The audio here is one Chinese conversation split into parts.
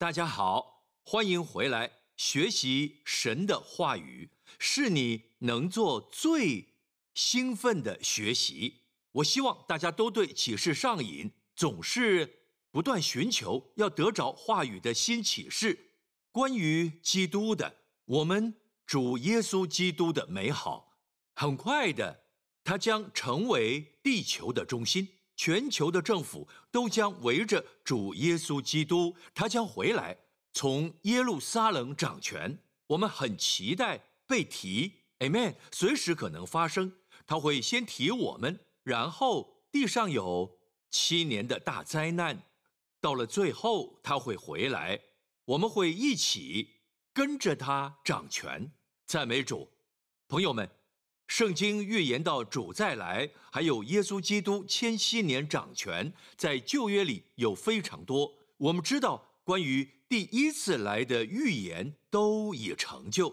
大家好，欢迎回来学习神的话语，是你能做最兴奋的学习。我希望大家都对启示上瘾，总是不断寻求要得着话语的新启示，关于基督的，我们主耶稣基督的美好。很快的，他将成为地球的中心。全球的政府都将围着主耶稣基督，他将回来，从耶路撒冷掌权。我们很期待被提，Amen。随时可能发生，他会先提我们，然后地上有七年的大灾难，到了最后他会回来，我们会一起跟着他掌权。赞美主，朋友们。圣经预言到主再来，还有耶稣基督千禧年掌权，在旧约里有非常多。我们知道关于第一次来的预言都已成就，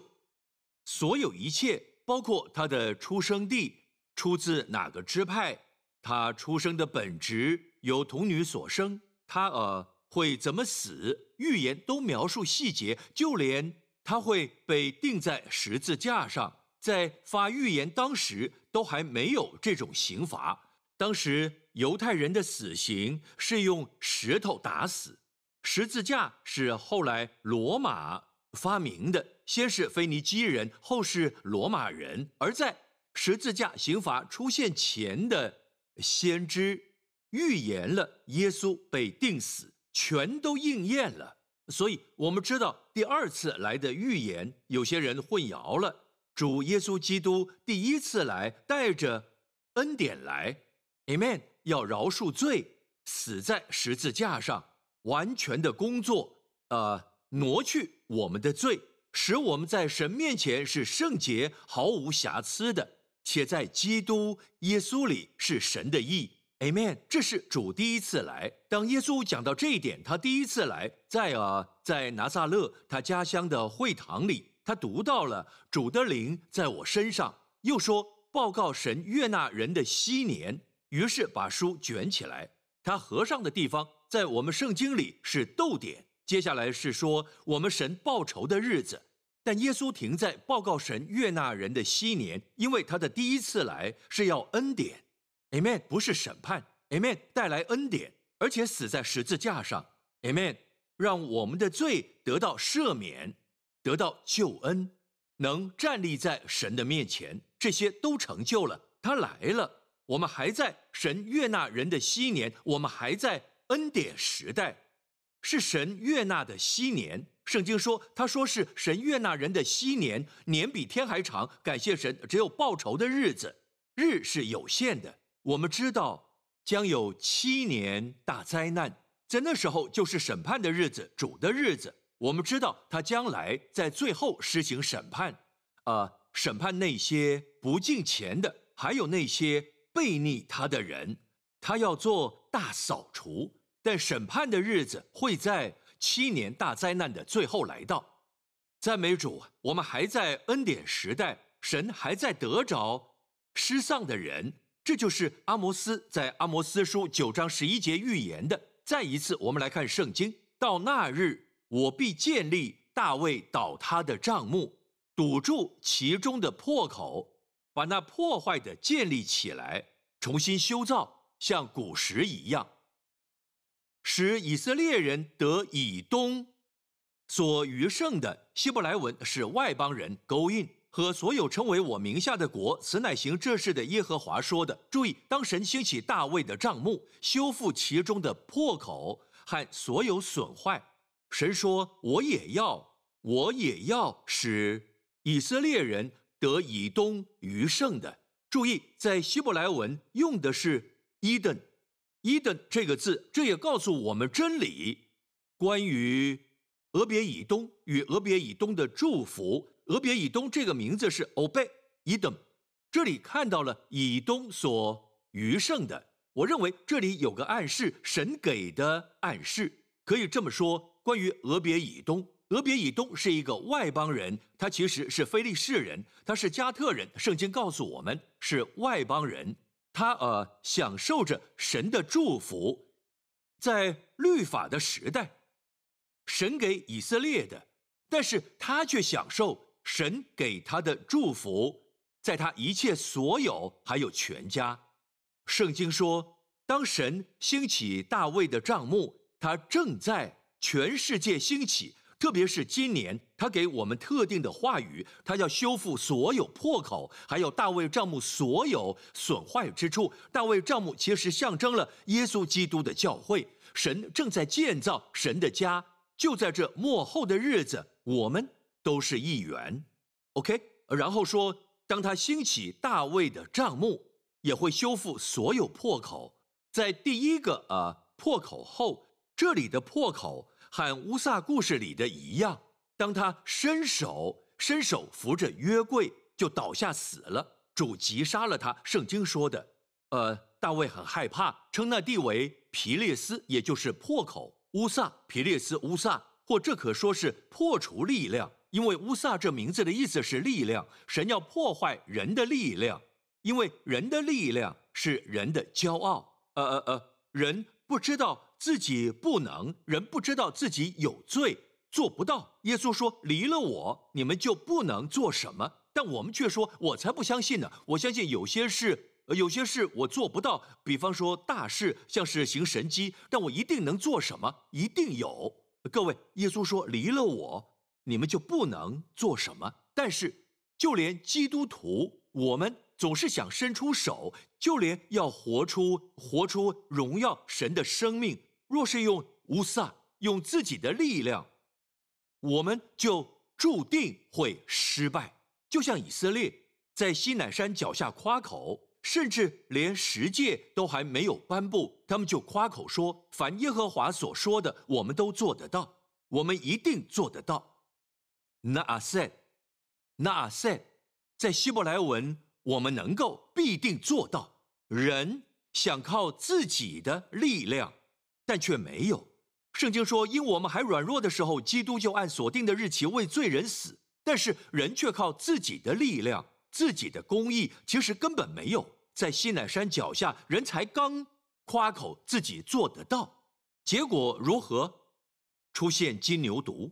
所有一切，包括他的出生地，出自哪个支派，他出生的本质由童女所生，他呃会怎么死，预言都描述细节，就连他会被钉在十字架上。在发预言当时，都还没有这种刑罚。当时犹太人的死刑是用石头打死，十字架是后来罗马发明的，先是腓尼基人，后是罗马人。而在十字架刑罚出现前的先知预言了耶稣被钉死，全都应验了。所以，我们知道第二次来的预言，有些人混淆了。主耶稣基督第一次来，带着恩典来，Amen，要饶恕罪，死在十字架上，完全的工作，呃，挪去我们的罪，使我们在神面前是圣洁、毫无瑕疵的，且在基督耶稣里是神的义，Amen。这是主第一次来。当耶稣讲到这一点，他第一次来，在啊，在拿撒勒他家乡的会堂里。他读到了主的灵在我身上，又说报告神悦纳人的昔年，于是把书卷起来。他合上的地方在我们圣经里是逗点，接下来是说我们神报仇的日子。但耶稣停在报告神悦纳人的昔年，因为他的第一次来是要恩典，Amen，不是审判，Amen，带来恩典，而且死在十字架上，Amen，让我们的罪得到赦免。得到救恩，能站立在神的面前，这些都成就了。他来了，我们还在神悦纳人的昔年，我们还在恩典时代，是神悦纳的昔年。圣经说，他说是神悦纳人的昔年，年比天还长。感谢神，只有报仇的日子，日是有限的。我们知道将有七年大灾难，在那时候就是审判的日子，主的日子。我们知道他将来在最后施行审判，啊，审判那些不敬钱的，还有那些背逆他的人，他要做大扫除。但审判的日子会在七年大灾难的最后来到。赞美主，我们还在恩典时代，神还在得着失丧的人。这就是阿摩斯在阿摩斯书九章十一节预言的。再一次，我们来看圣经，到那日。我必建立大卫倒塌的帐幕，堵住其中的破口，把那破坏的建立起来，重新修造，像古时一样，使以色列人得以东所余剩的希伯来文是外邦人勾印和所有称为我名下的国，此乃行这事的耶和华说的。注意，当神兴起大卫的帐幕，修复其中的破口和所有损坏。神说：“我也要，我也要使以色列人得以东余剩的。注意，在希伯来文用的是伊登，伊登这个字，这也告诉我们真理，关于俄别以东与俄别以东的祝福。俄别以东这个名字是欧贝伊登，这里看到了以东所余剩的。我认为这里有个暗示，神给的暗示，可以这么说。”关于俄别以东，俄别以东是一个外邦人，他其实是非利士人，他是加特人。圣经告诉我们是外邦人，他呃享受着神的祝福，在律法的时代，神给以色列的，但是他却享受神给他的祝福，在他一切所有还有全家。圣经说，当神兴起大卫的帐幕，他正在全世界兴起。特别是今年，他给我们特定的话语，他要修复所有破口，还有大卫帐幕所有损坏之处。大卫帐幕其实象征了耶稣基督的教会，神正在建造神的家。就在这末后的日子，我们都是一员。OK，然后说，当他兴起大卫的帐幕，也会修复所有破口。在第一个呃破口后，这里的破口。和乌萨故事里的一样，当他伸手伸手扶着约柜，就倒下死了。主击杀了他。圣经说的，呃，大卫很害怕，称那地为皮列斯，也就是破口。乌萨皮列斯乌萨，或这可说是破除力量，因为乌萨这名字的意思是力量。神要破坏人的力量，因为人的力量是人的骄傲。呃呃呃，人不知道。自己不能，人不知道自己有罪，做不到。耶稣说：“离了我，你们就不能做什么。”但我们却说：“我才不相信呢！我相信有些事，有些事我做不到。比方说大事，像是行神迹，但我一定能做什么？一定有。”各位，耶稣说：“离了我，你们就不能做什么。”但是，就连基督徒，我们。总是想伸出手，就连要活出活出荣耀神的生命，若是用乌撒用自己的力量，我们就注定会失败。就像以色列在西乃山脚下夸口，甚至连十诫都还没有颁布，他们就夸口说：“凡耶和华所说的，我们都做得到，我们一定做得到。”那阿塞，那阿塞，在希伯来文。我们能够必定做到。人想靠自己的力量，但却没有。圣经说，因我们还软弱的时候，基督就按所定的日期为罪人死。但是人却靠自己的力量、自己的公义，其实根本没有。在西乃山脚下，人才刚夸口自己做得到，结果如何？出现金牛犊，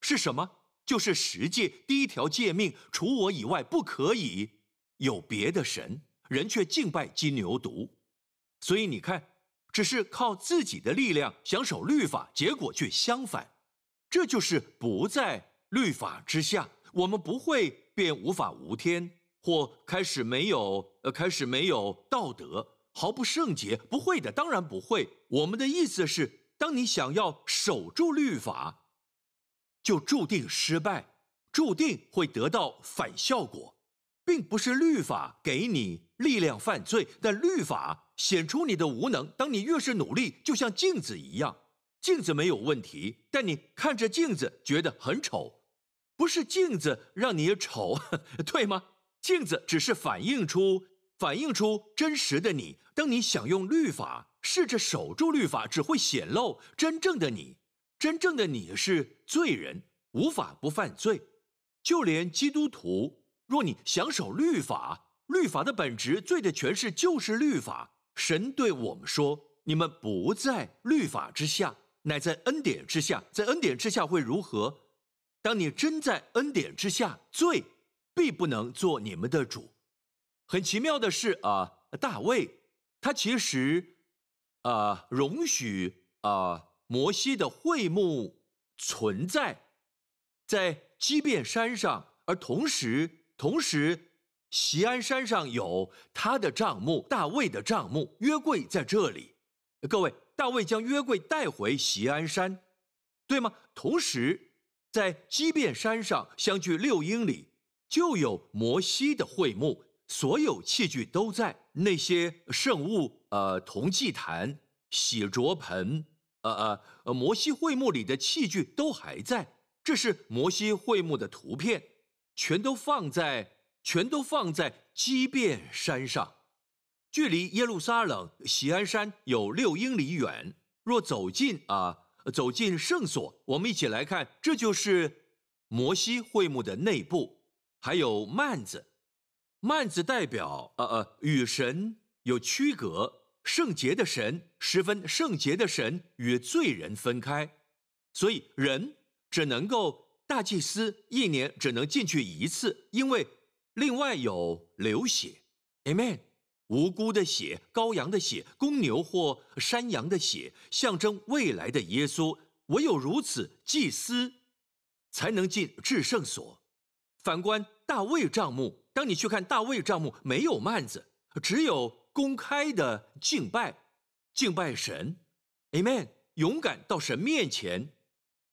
是什么？就是十诫第一条诫命：除我以外不可以。有别的神，人却敬拜金牛犊，所以你看，只是靠自己的力量想守律法，结果却相反。这就是不在律法之下，我们不会变无法无天，或开始没有呃开始没有道德，毫不圣洁，不会的，当然不会。我们的意思是，当你想要守住律法，就注定失败，注定会得到反效果。并不是律法给你力量犯罪，但律法显出你的无能。当你越是努力，就像镜子一样，镜子没有问题，但你看着镜子觉得很丑，不是镜子让你丑，对吗？镜子只是反映出反映出真实的你。当你想用律法试着守住律法，只会显露真正的你。真正的你是罪人，无法不犯罪，就连基督徒。若你想守律法，律法的本质、罪的诠释就是律法。神对我们说：“你们不在律法之下，乃在恩典之下。在恩典之下会如何？当你真在恩典之下，罪必不能做你们的主。”很奇妙的是啊，大卫他其实啊容许啊摩西的会幕存在在基变山上，而同时。同时，锡安山上有他的帐幕，大卫的帐幕，约柜在这里。各位，大卫将约柜带回锡安山，对吗？同时，在基变山上相距六英里，就有摩西的会幕，所有器具都在，那些圣物，呃，铜祭坛、洗濯盆，呃呃，摩西会幕里的器具都还在。这是摩西会幕的图片。全都放在，全都放在基变山上，距离耶路撒冷锡安山有六英里远。若走进啊，走进圣所，我们一起来看，这就是摩西会幕的内部，还有幔子，幔子代表呃呃与神有区隔，圣洁的神十分圣洁的神与罪人分开。所以人只能够大祭司一年只能进去一次，因为另外有流血。Amen。无辜的血、羔羊的血、公牛或山羊的血，象征未来的耶稣。唯有如此，祭司才能进至圣所。反观大卫帐幕，当你去看大卫帐幕，没有幔子，只有公开的敬拜，敬拜神。Amen。勇敢到神面前，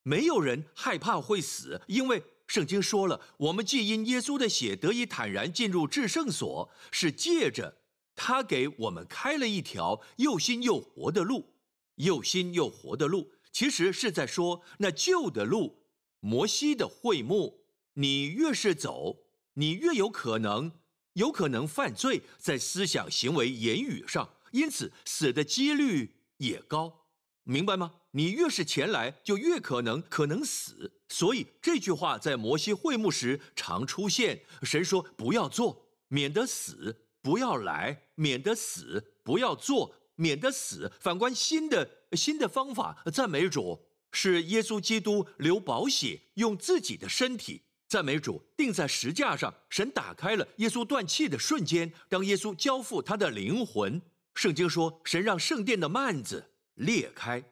没有人害怕会死，因为圣经说了，我们既因耶稣的血得以坦然进入至圣所，是借着。他给我们开了一条又新又活的路，又新又活的路，其实是在说那旧的路。摩西的会幕，你越是走，你越有可能，有可能犯罪，在思想、行为、言语上，因此死的几率也高，明白吗？你越是前来，就越可能可能死。所以这句话在摩西会幕时常出现。神说：“不要做，免得死。”不要来，免得死；不要做，免得死。反观新的新的方法，赞美主，是耶稣基督流宝血，用自己的身体，赞美主，钉在石架上。神打开了耶稣断气的瞬间，当耶稣交付他的灵魂。圣经说，神让圣殿的幔子裂开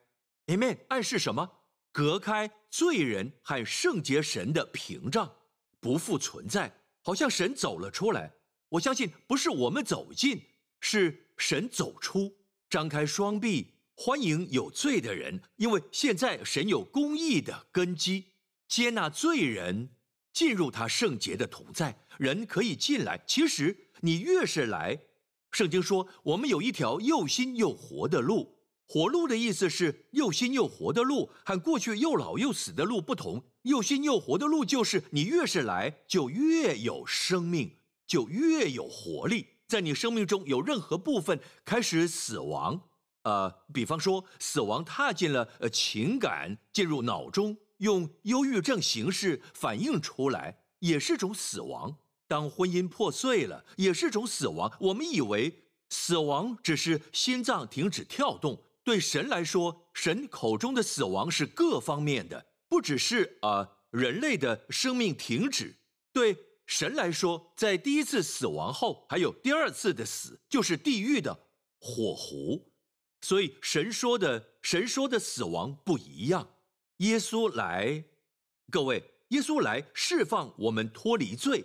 ，Amen。暗示什么？隔开罪人和圣洁神的屏障，不复存在，好像神走了出来。我相信不是我们走进，是神走出，张开双臂欢迎有罪的人，因为现在神有公义的根基，接纳罪人进入他圣洁的同在，人可以进来。其实你越是来，圣经说我们有一条又新又活的路，活路的意思是又新又活的路，和过去又老又死的路不同。又新又活的路就是你越是来，就越有生命。就越有活力，在你生命中有任何部分开始死亡，呃，比方说死亡踏进了呃情感，进入脑中，用忧郁症形式反映出来，也是种死亡。当婚姻破碎了，也是种死亡。我们以为死亡只是心脏停止跳动，对神来说，神口中的死亡是各方面的，不只是啊人类的生命停止，对。神来说，在第一次死亡后，还有第二次的死，就是地狱的火湖。所以神说的，神说的死亡不一样。耶稣来，各位，耶稣来释放我们脱离罪，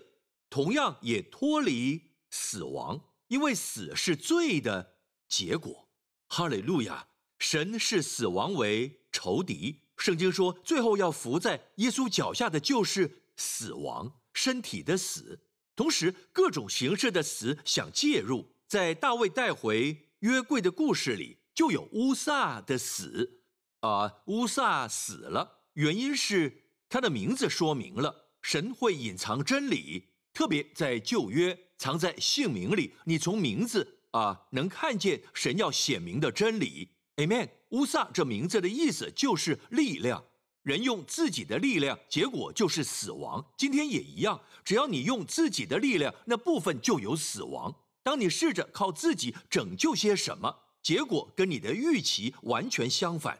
同样也脱离死亡，因为死是罪的结果。哈利路亚！神视死亡为仇敌。圣经说，最后要伏在耶稣脚下的就是死亡。身体的死，同时各种形式的死想介入，在大卫带回约柜的故事里，就有乌撒的死。啊，乌撒死了，原因是他的名字说明了神会隐藏真理，特别在旧约藏在姓名里，你从名字啊能看见神要显明的真理。Amen。乌萨这名字的意思就是力量。人用自己的力量，结果就是死亡。今天也一样，只要你用自己的力量，那部分就有死亡。当你试着靠自己拯救些什么，结果跟你的预期完全相反，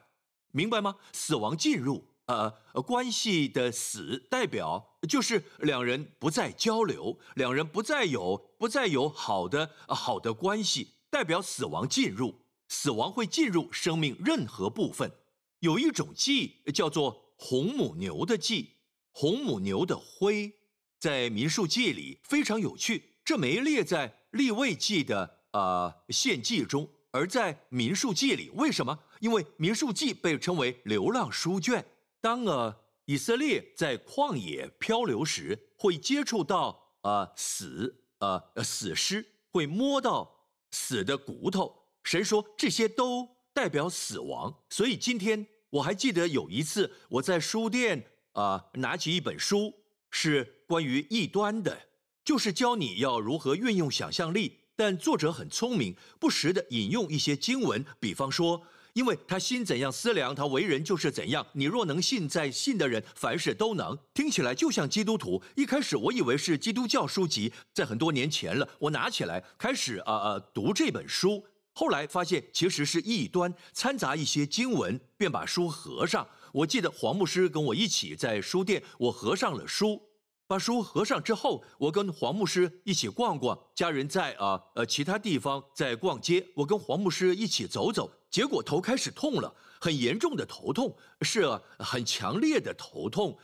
明白吗？死亡进入，呃，关系的死代表就是两人不再交流，两人不再有不再有好的好的关系，代表死亡进入。死亡会进入生命任何部分。有一种祭叫做红母牛的祭，红母牛的灰在民数记里非常有趣，这没列在立位记的啊献祭中，而在民数记里，为什么？因为民数记被称为流浪书卷。当呃以色列在旷野漂流时，会接触到呃死呃死尸，会摸到死的骨头，神说这些都。代表死亡，所以今天我还记得有一次我在书店啊拿起一本书，是关于异端的，就是教你要如何运用想象力。但作者很聪明，不时的引用一些经文，比方说，因为他心怎样思量，他为人就是怎样。你若能信，在信的人凡事都能。听起来就像基督徒。一开始我以为是基督教书籍，在很多年前了，我拿起来开始啊啊读这本书。后来发现其实是异端掺杂一些经文，便把书合上。我记得黄牧师跟我一起在书店，我合上了书，把书合上之后，我跟黄牧师一起逛逛，家人在啊呃其他地方在逛街，我跟黄牧师一起走走，结果头开始痛了，很严重的头痛，是很强烈的头痛，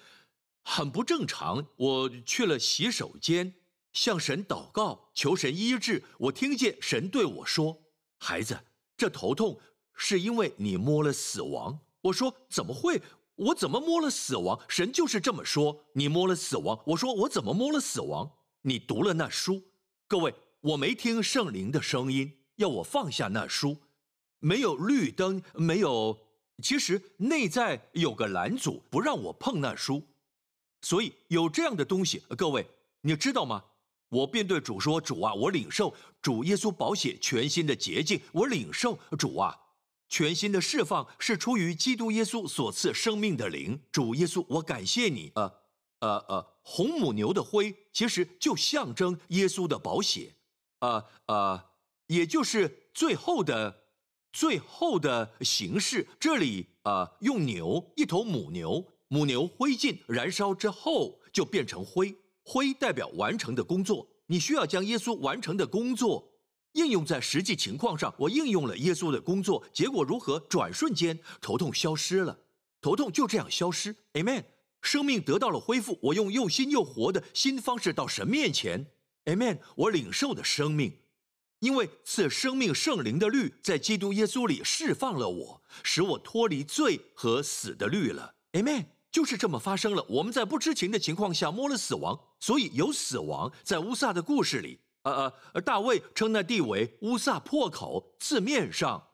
很不正常。我去了洗手间，向神祷告，求神医治。我听见神对我说：“孩子，这头痛。”是因为你摸了死亡，我说怎么会？我怎么摸了死亡？神就是这么说，你摸了死亡。我说我怎么摸了死亡？你读了那书。各位，我没听圣灵的声音，要我放下那书，没有绿灯，没有。其实内在有个拦阻，不让我碰那书，所以有这样的东西。各位，你知道吗？我便对主说：“主啊，我领受主耶稣宝血全新的洁净，我领受主啊。”全新的释放是出于基督耶稣所赐生命的灵，主耶稣，我感谢你。呃，呃，呃，红母牛的灰其实就象征耶稣的宝血，呃，呃，也就是最后的、最后的形式。这里呃，用牛一头母牛，母牛灰烬燃烧之后就变成灰，灰代表完成的工作。你需要将耶稣完成的工作。应用在实际情况上，我应用了耶稣的工作，结果如何？转瞬间，头痛消失了，头痛就这样消失。Amen，生命得到了恢复。我用又新又活的新方式到神面前。Amen，我领受的生命，因为此生命圣灵的律在基督耶稣里释放了我，使我脱离罪和死的律了。Amen，就是这么发生了。我们在不知情的情况下摸了死亡，所以有死亡在乌撒的故事里。呃呃，大卫称那地为乌萨破口。字面上，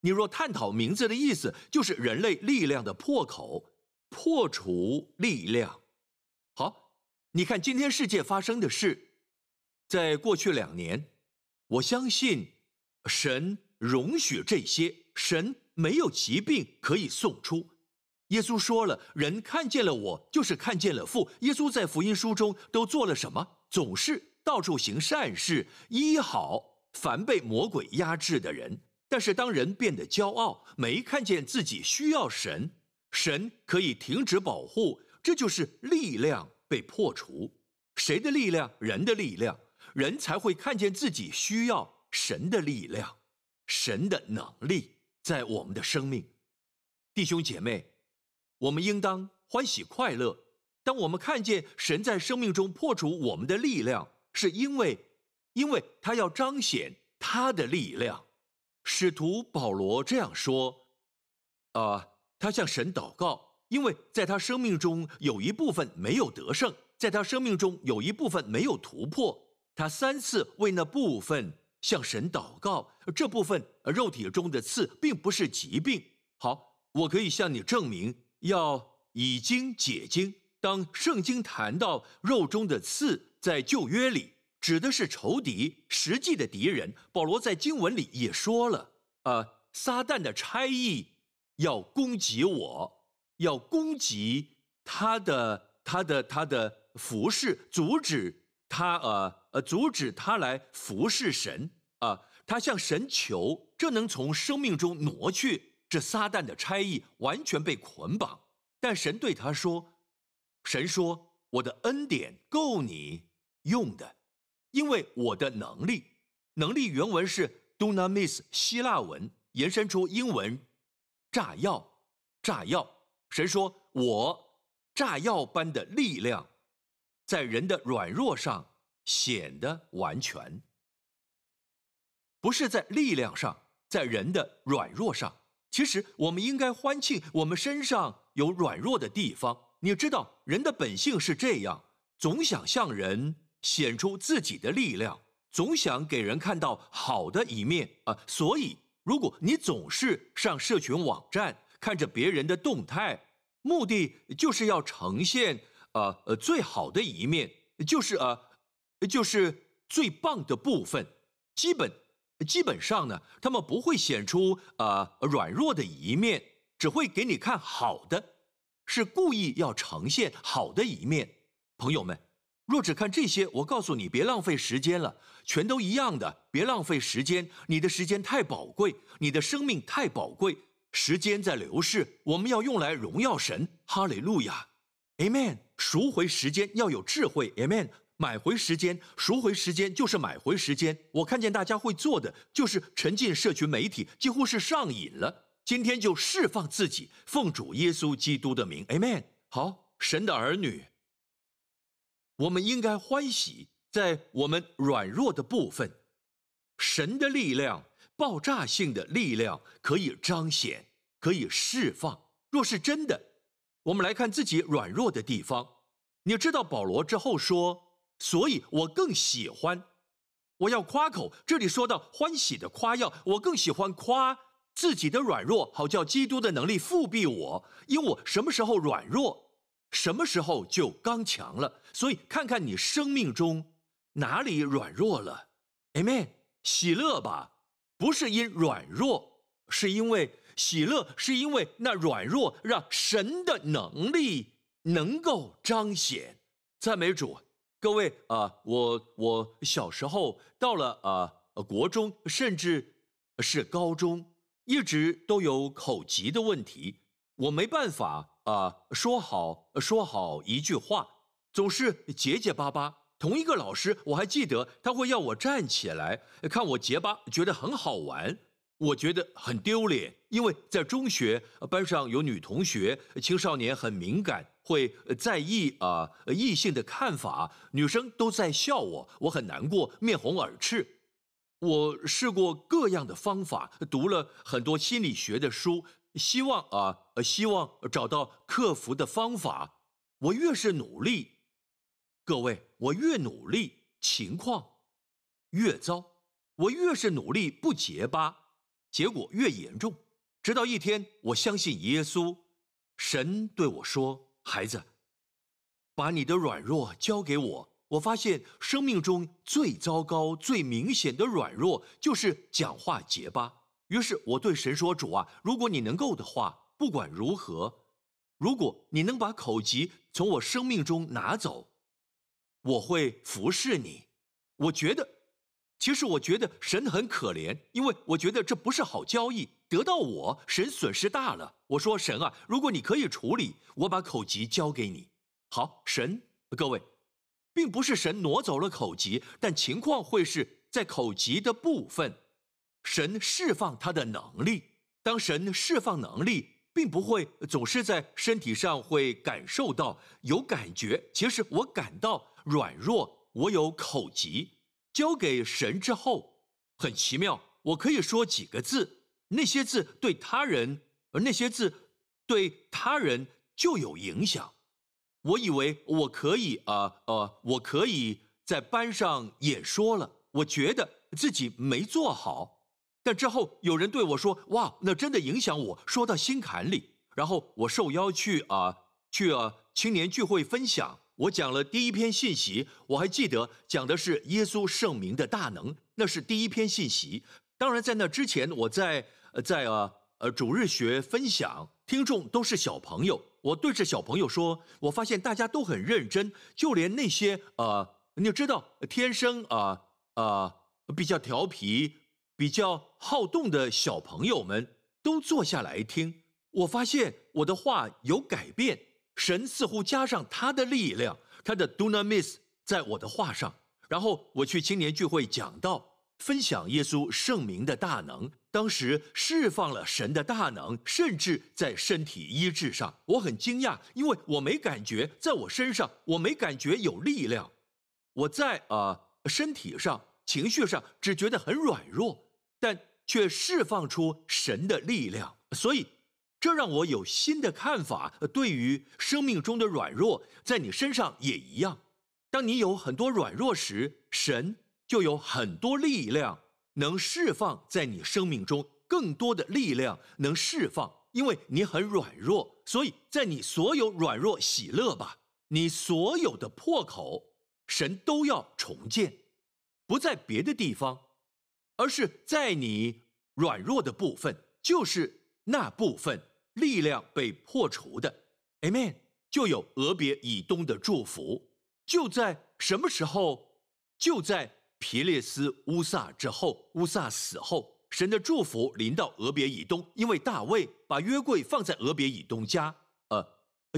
你若探讨名字的意思，就是人类力量的破口，破除力量。好，你看今天世界发生的事，在过去两年，我相信神容许这些，神没有疾病可以送出。耶稣说了，人看见了我，就是看见了父。耶稣在福音书中都做了什么？总是。到处行善事，医好凡被魔鬼压制的人。但是当人变得骄傲，没看见自己需要神，神可以停止保护，这就是力量被破除。谁的力量？人的力量。人才会看见自己需要神的力量，神的能力在我们的生命。弟兄姐妹，我们应当欢喜快乐。当我们看见神在生命中破除我们的力量。是因为，因为他要彰显他的力量。使徒保罗这样说：，啊，他向神祷告，因为在他生命中有一部分没有得胜，在他生命中有一部分没有突破。他三次为那部分向神祷告。这部分肉体中的刺，并不是疾病。好，我可以向你证明，要以经解经。当圣经谈到肉中的刺。在旧约里指的是仇敌，实际的敌人。保罗在经文里也说了，呃，撒旦的差役要攻击我，要攻击他的、他的、他的服侍，阻止他，呃呃，阻止他来服侍神啊。他向神求，这能从生命中挪去这撒旦的差役，完全被捆绑。但神对他说：“神说，我的恩典够你。”用的，因为我的能力，能力原文是 dunamis，希腊文延伸出英文，炸药，炸药。神说，我炸药般的力量，在人的软弱上显得完全，不是在力量上，在人的软弱上。其实我们应该欢庆，我们身上有软弱的地方。你知道，人的本性是这样，总想向人。显出自己的力量，总想给人看到好的一面啊！所以，如果你总是上社群网站看着别人的动态，目的就是要呈现呃呃最好的一面，就是呃就是最棒的部分。基本基本上呢，他们不会显出呃软弱的一面，只会给你看好的，是故意要呈现好的一面。朋友们。若只看这些，我告诉你，别浪费时间了，全都一样的，别浪费时间。你的时间太宝贵，你的生命太宝贵。时间在流逝，我们要用来荣耀神。哈利路亚，Amen。赎回时间要有智慧，Amen。买回时间，赎回时间就是买回时间。我看见大家会做的就是沉浸社群媒体，几乎是上瘾了。今天就释放自己，奉主耶稣基督的名，Amen。好，神的儿女，我们应该欢喜在我们软弱的部分，神的力量。爆炸性的力量可以彰显，可以释放。若是真的，我们来看自己软弱的地方。你知道保罗之后说：“所以我更喜欢，我要夸口。”这里说到欢喜的夸耀，我更喜欢夸自己的软弱，好叫基督的能力复辟我。因我什么时候软弱，什么时候就刚强了。所以看看你生命中哪里软弱了，Amen，喜乐吧。不是因软弱，是因为喜乐，是因为那软弱让神的能力能够彰显。赞美主，各位啊，我我小时候到了啊国中，甚至是高中，一直都有口疾的问题，我没办法啊说好说好一句话，总是结结巴巴。同一个老师，我还记得他会要我站起来看我结巴，觉得很好玩。我觉得很丢脸，因为在中学班上有女同学，青少年很敏感，会在意啊异性的看法，女生都在笑我，我很难过，面红耳赤。我试过各样的方法，读了很多心理学的书，希望啊希望找到克服的方法。我越是努力。各位，我越努力，情况越糟。我越是努力不结巴，结果越严重。直到一天，我相信耶稣，神对我说：“孩子，把你的软弱交给我。”我发现生命中最糟糕、最明显的软弱就是讲话结巴。于是我对神说：“主啊，如果你能够的话，不管如何，如果你能把口疾从我生命中拿走。”我会服侍你，我觉得，其实我觉得神很可怜，因为我觉得这不是好交易，得到我神损失大了。我说神啊，如果你可以处理，我把口疾交给你。好，神，各位，并不是神挪走了口疾，但情况会是在口疾的部分，神释放他的能力。当神释放能力。并不会总是在身体上会感受到有感觉。其实我感到软弱，我有口疾。交给神之后，很奇妙，我可以说几个字，那些字对他人，而那些字对他人就有影响。我以为我可以啊呃，我可以在班上演说了，我觉得自己没做好。但之后有人对我说：“哇，那真的影响我，说到心坎里。”然后我受邀去啊，去啊青年聚会分享。我讲了第一篇信息，我还记得讲的是耶稣圣名的大能，那是第一篇信息。当然，在那之前，我在在啊呃主日学分享，听众都是小朋友。我对着小朋友说：“我发现大家都很认真，就连那些呃，你知道天生啊啊比较调皮。”比较好动的小朋友们都坐下来听，我发现我的话有改变，神似乎加上他的力量，他的 dunamis 在我的话上。然后我去青年聚会讲道，分享耶稣圣名的大能，当时释放了神的大能，甚至在身体医治上，我很惊讶，因为我没感觉在我身上，我没感觉有力量，我在啊身体上、情绪上只觉得很软弱。但却释放出神的力量，所以这让我有新的看法。对于生命中的软弱，在你身上也一样。当你有很多软弱时，神就有很多力量能释放在你生命中，更多的力量能释放，因为你很软弱，所以在你所有软弱喜乐吧，你所有的破口，神都要重建，不在别的地方。而是在你软弱的部分，就是那部分力量被破除的，Amen，就有俄别以东的祝福。就在什么时候？就在皮列斯乌萨之后，乌萨死后，神的祝福临到俄别以东，因为大卫把。把约柜放在俄别以东家，呃，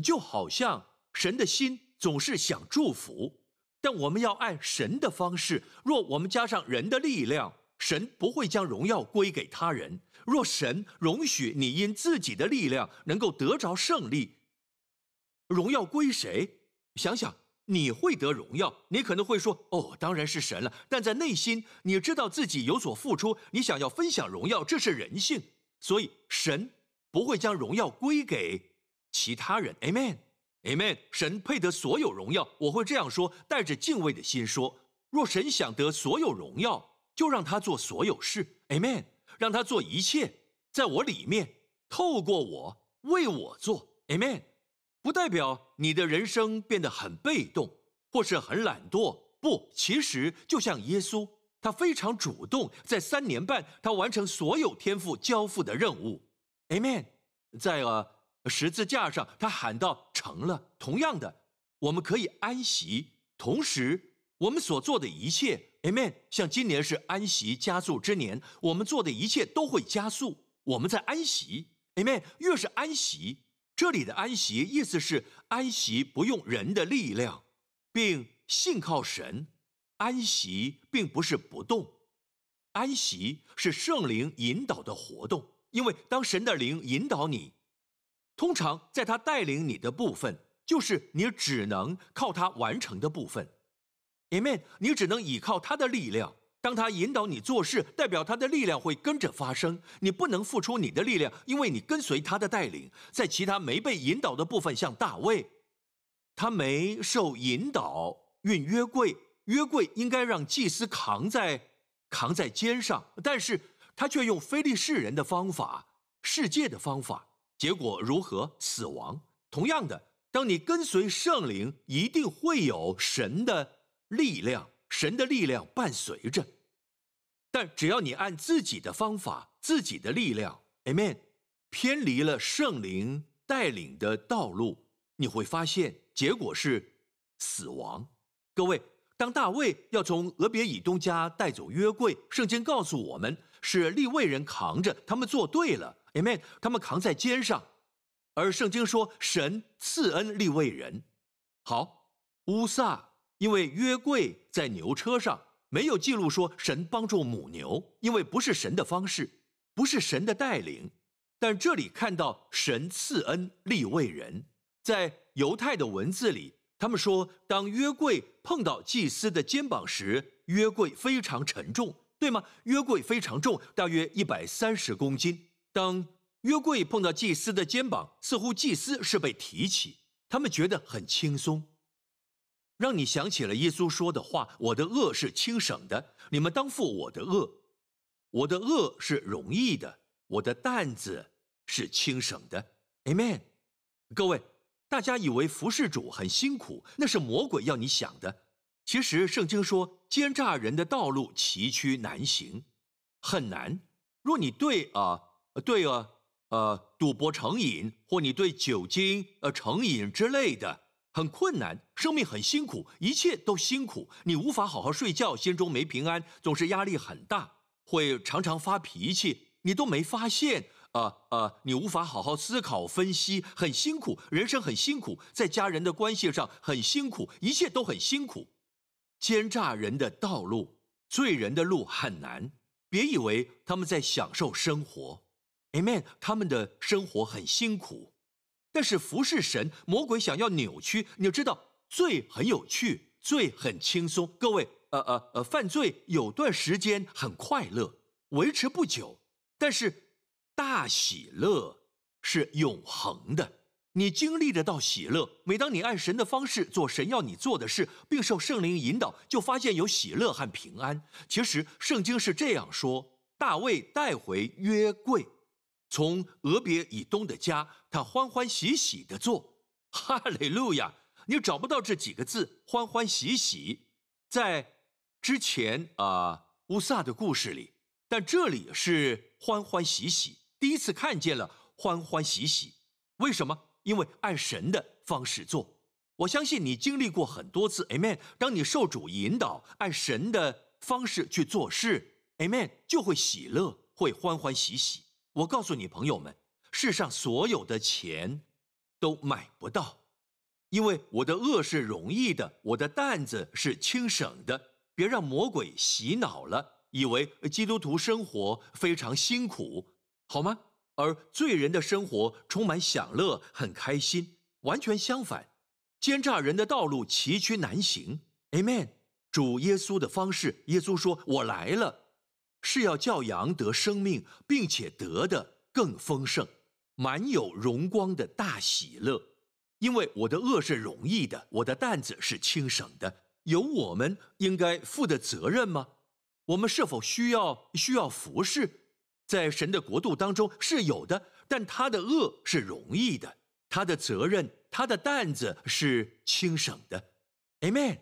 就好像神的心总是想祝福，但我们要按神的方式。若我们加上人的力量，神不会将荣耀归给他人。若神容许你因自己的力量能够得着胜利，荣耀归谁？想想你会得荣耀，你可能会说：“哦，当然是神了。”但在内心，你知道自己有所付出，你想要分享荣耀，这是人性。所以神不会将荣耀归给其他人。Amen，Amen。神配得所有荣耀。我会这样说，带着敬畏的心说：若神想得所有荣耀，就让他做所有事。Amen。让他做一切，在我里面，透过我为我做，Amen。不代表你的人生变得很被动，或是很懒惰。不，其实就像耶稣，他非常主动，在三年半，他完成所有天赋交付的任务，Amen。在呃十字架上，他喊道：“成了。”同样的，我们可以安息，同时我们所做的一切。Amen。像今年是安息加速之年，我们做的一切都会加速。我们在安息，Amen。越是安息，这里的安息意思是安息不用人的力量，并信靠神。安息并不是不动，安息是圣灵引导的活动。因为当神的灵引导你，通常在他带领你的部分，就是你只能靠他完成的部分。Amen，你只能依靠他的力量。当他引导你做事，代表他的力量会跟着发生。你不能付出你的力量，因为你跟随他的带领。在其他没被引导的部分，像大卫，他没受引导运约柜，约柜应该让祭司扛在扛在肩上，但是他却用非利士人的方法，世界的方法，结果如何？死亡。同样的，当你跟随圣灵，一定会有神的。力量，神的力量伴随着，但只要你按自己的方法、自己的力量，Amen，偏离了圣灵带领的道路，你会发现结果是死亡。各位，当大卫要从俄别以东家带走约柜，圣经告诉我们是利未人扛着，他们做对了，Amen，他们扛在肩上，而圣经说神赐恩利未人。好，乌撒。因为约柜在牛车上，没有记录说神帮助母牛，因为不是神的方式，不是神的带领。但这里看到神赐恩立位人，在犹太的文字里，他们说，当约柜碰到祭司的肩膀时，约柜非常沉重，对吗？约柜非常重，大约一百三十公斤。当约柜碰到祭司的肩膀，似乎祭司是被提起，他们觉得很轻松。让你想起了耶稣说的话：“我的恶是轻省的，你们当负我的恶；我的恶是容易的，我的担子是轻省的。” Amen。各位，大家以为服侍主很辛苦，那是魔鬼要你想的。其实圣经说，奸诈人的道路崎岖难行，很难。若你对啊，对啊，呃，赌博成瘾，或你对酒精呃成瘾之类的。很困难，生命很辛苦，一切都辛苦。你无法好好睡觉，心中没平安，总是压力很大，会常常发脾气。你都没发现，啊啊，你无法好好思考分析，很辛苦，人生很辛苦，在家人的关系上很辛苦，一切都很辛苦。奸诈人的道路，罪人的路很难。别以为他们在享受生活，Amen，他们的生活很辛苦。但是服侍神，魔鬼想要扭曲。你要知道，罪很有趣，罪很轻松。各位，呃呃呃，犯罪有段时间很快乐，维持不久。但是大喜乐是永恒的，你经历得到喜乐。每当你按神的方式做神要你做的事，并受圣灵引导，就发现有喜乐和平安。其实圣经是这样说：大卫带回约柜。从俄别以东的家，他欢欢喜喜的做，哈利路亚！你找不到这几个字，欢欢喜喜，在之前啊乌萨的故事里，但这里是欢欢喜喜，第一次看见了欢欢喜喜。为什么？因为按神的方式做。我相信你经历过很多次，Amen。当你受主引导，按神的方式去做事，Amen，就会喜乐，会欢欢喜喜。我告诉你，朋友们，世上所有的钱都买不到。因为我的恶是容易的，我的担子是轻省的。别让魔鬼洗脑了，以为基督徒生活非常辛苦，好吗？而罪人的生活充满享乐，很开心。完全相反，奸诈人的道路崎岖难行。Amen。主耶稣的方式，耶稣说：“我来了，是要叫羊得生命，并且得的更丰盛，满有荣光的大喜乐。因为我的恶是容易的，我的担子是轻省的。”有我们应该负的责任吗？我们是否需要需要服侍？在神的国度当中是有的，但他的恶是容易的，他的责任，他的担子是轻省的。Amen，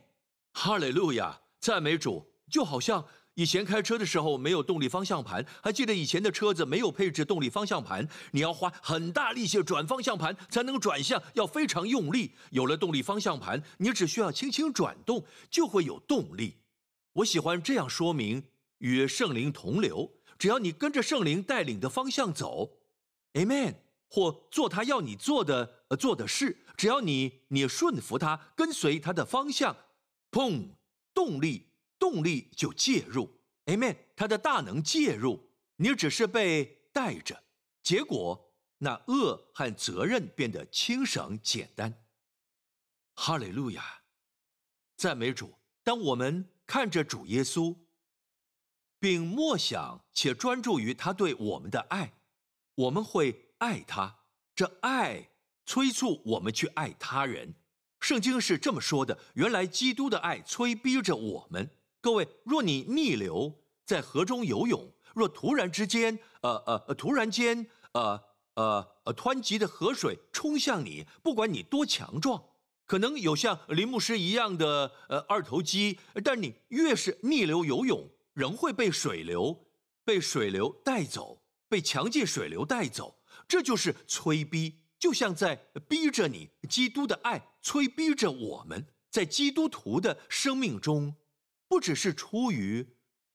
哈利路亚，赞美主。就好像以前开车的时候没有动力方向盘，还记得以前的车子没有配置动力方向盘，你要花很大力气转方向盘才能转向，要非常用力。有了动力方向盘，你只需要轻轻转动就会有动力。我喜欢这样说明：与圣灵同流。只要你跟着圣灵带领的方向走，Amen，或做他要你做的做的事，只要你你顺服他，跟随他的方向，砰，动力动力就介入，Amen，他的大能介入，你只是被带着，结果那恶和责任变得轻省简单。哈利路亚，赞美主！当我们看着主耶稣。并默想且专注于他对我们的爱，我们会爱他。这爱催促我们去爱他人。圣经是这么说的：原来基督的爱催逼着我们。各位，若你逆流在河中游泳，若突然之间，呃呃，突然间，呃呃呃，湍急的河水冲向你，不管你多强壮，可能有像林牧师一样的呃二头肌，但你越是逆流游泳。仍会被水流、被水流带走，被强劲水流带走，这就是催逼，就像在逼着你。基督的爱催逼着我们，在基督徒的生命中，不只是出于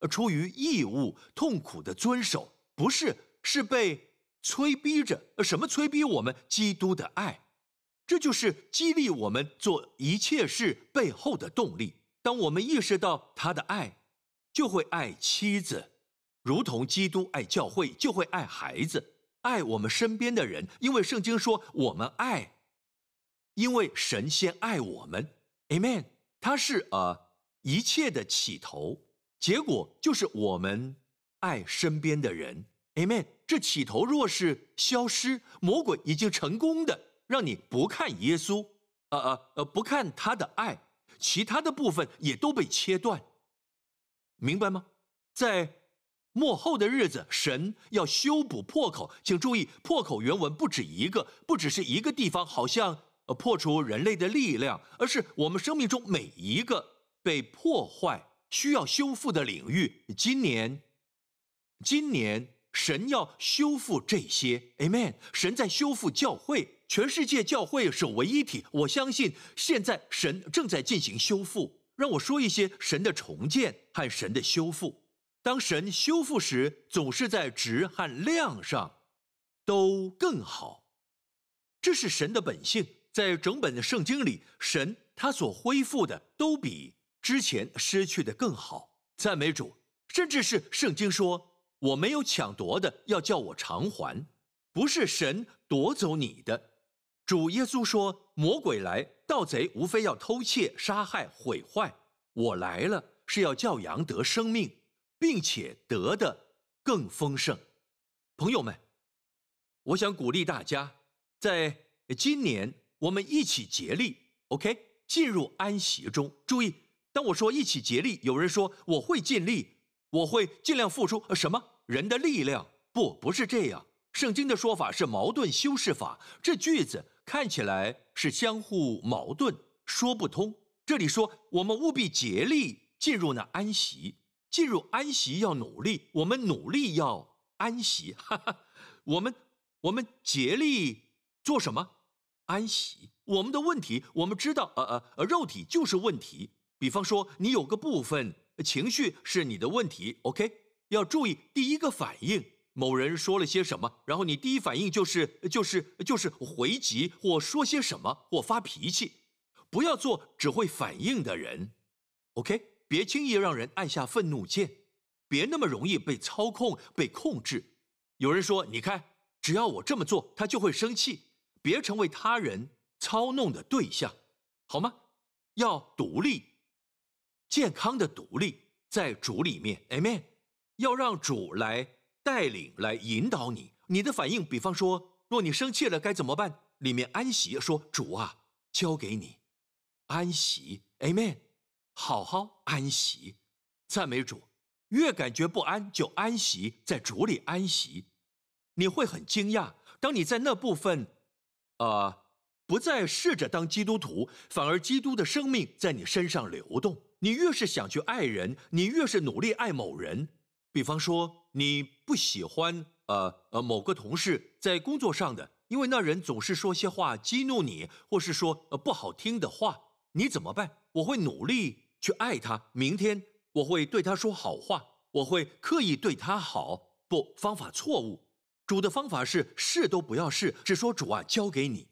出于义务、痛苦的遵守，不是，是被催逼着。什么催逼我们？基督的爱，这就是激励我们做一切事背后的动力。当我们意识到他的爱。就会爱妻子，如同基督爱教会，就会爱孩子，爱我们身边的人。因为圣经说我们爱，因为神先爱我们。Amen。他是呃一切的起头，结果就是我们爱身边的人。Amen。这起头若是消失，魔鬼已经成功的让你不看耶稣，呃呃呃，不看他的爱，其他的部分也都被切断。明白吗？在末后的日子，神要修补破口。请注意，破口原文不止一个，不只是一个地方，好像呃破除人类的力量，而是我们生命中每一个被破坏、需要修复的领域。今年，今年神要修复这些，Amen。神在修复教会，全世界教会是唯一体。我相信，现在神正在进行修复。让我说一些神的重建和神的修复。当神修复时，总是在质和量上都更好，这是神的本性。在整本圣经里，神他所恢复的都比之前失去的更好。赞美主！甚至是圣经说：“我没有抢夺的，要叫我偿还。”不是神夺走你的。主耶稣说：“魔鬼来。”盗贼无非要偷窃、杀害、毁坏。我来了，是要叫羊得生命，并且得的更丰盛。朋友们，我想鼓励大家，在今年我们一起竭力，OK，进入安息中。注意，当我说一起竭力，有人说我会尽力，我会尽量付出呃什么？人的力量？不，不是这样。圣经的说法是矛盾修饰法，这句子。看起来是相互矛盾，说不通。这里说我们务必竭力进入那安息，进入安息要努力，我们努力要安息。哈哈，我们我们竭力做什么？安息。我们的问题，我们知道，呃呃，肉体就是问题。比方说，你有个部分情绪是你的问题，OK？要注意第一个反应，某人说了些什么，然后你第一反应就是就是就是回击或说些什么或发脾气，不要做只会反应的人，OK？别轻易让人按下愤怒键，别那么容易被操控、被控制。有人说，你看，只要我这么做，他就会生气。别成为他人操弄的对象，好吗？要独立，健康的独立，在主里面，Amen。要让主来。带领来引导你，你的反应，比方说，若你生气了该怎么办？里面安息，说主啊，交给你，安息，Amen，好好安息，赞美主。越感觉不安，就安息在主里安息。你会很惊讶，当你在那部分，呃，不再试着当基督徒，反而基督的生命在你身上流动。你越是想去爱人，你越是努力爱某人。比方说，你不喜欢呃呃某个同事在工作上的，因为那人总是说些话激怒你，或是说呃不好听的话，你怎么办？我会努力去爱他。明天我会对他说好话，我会刻意对他好。不，方法错误。主的方法是试都不要试，只说主啊，交给你，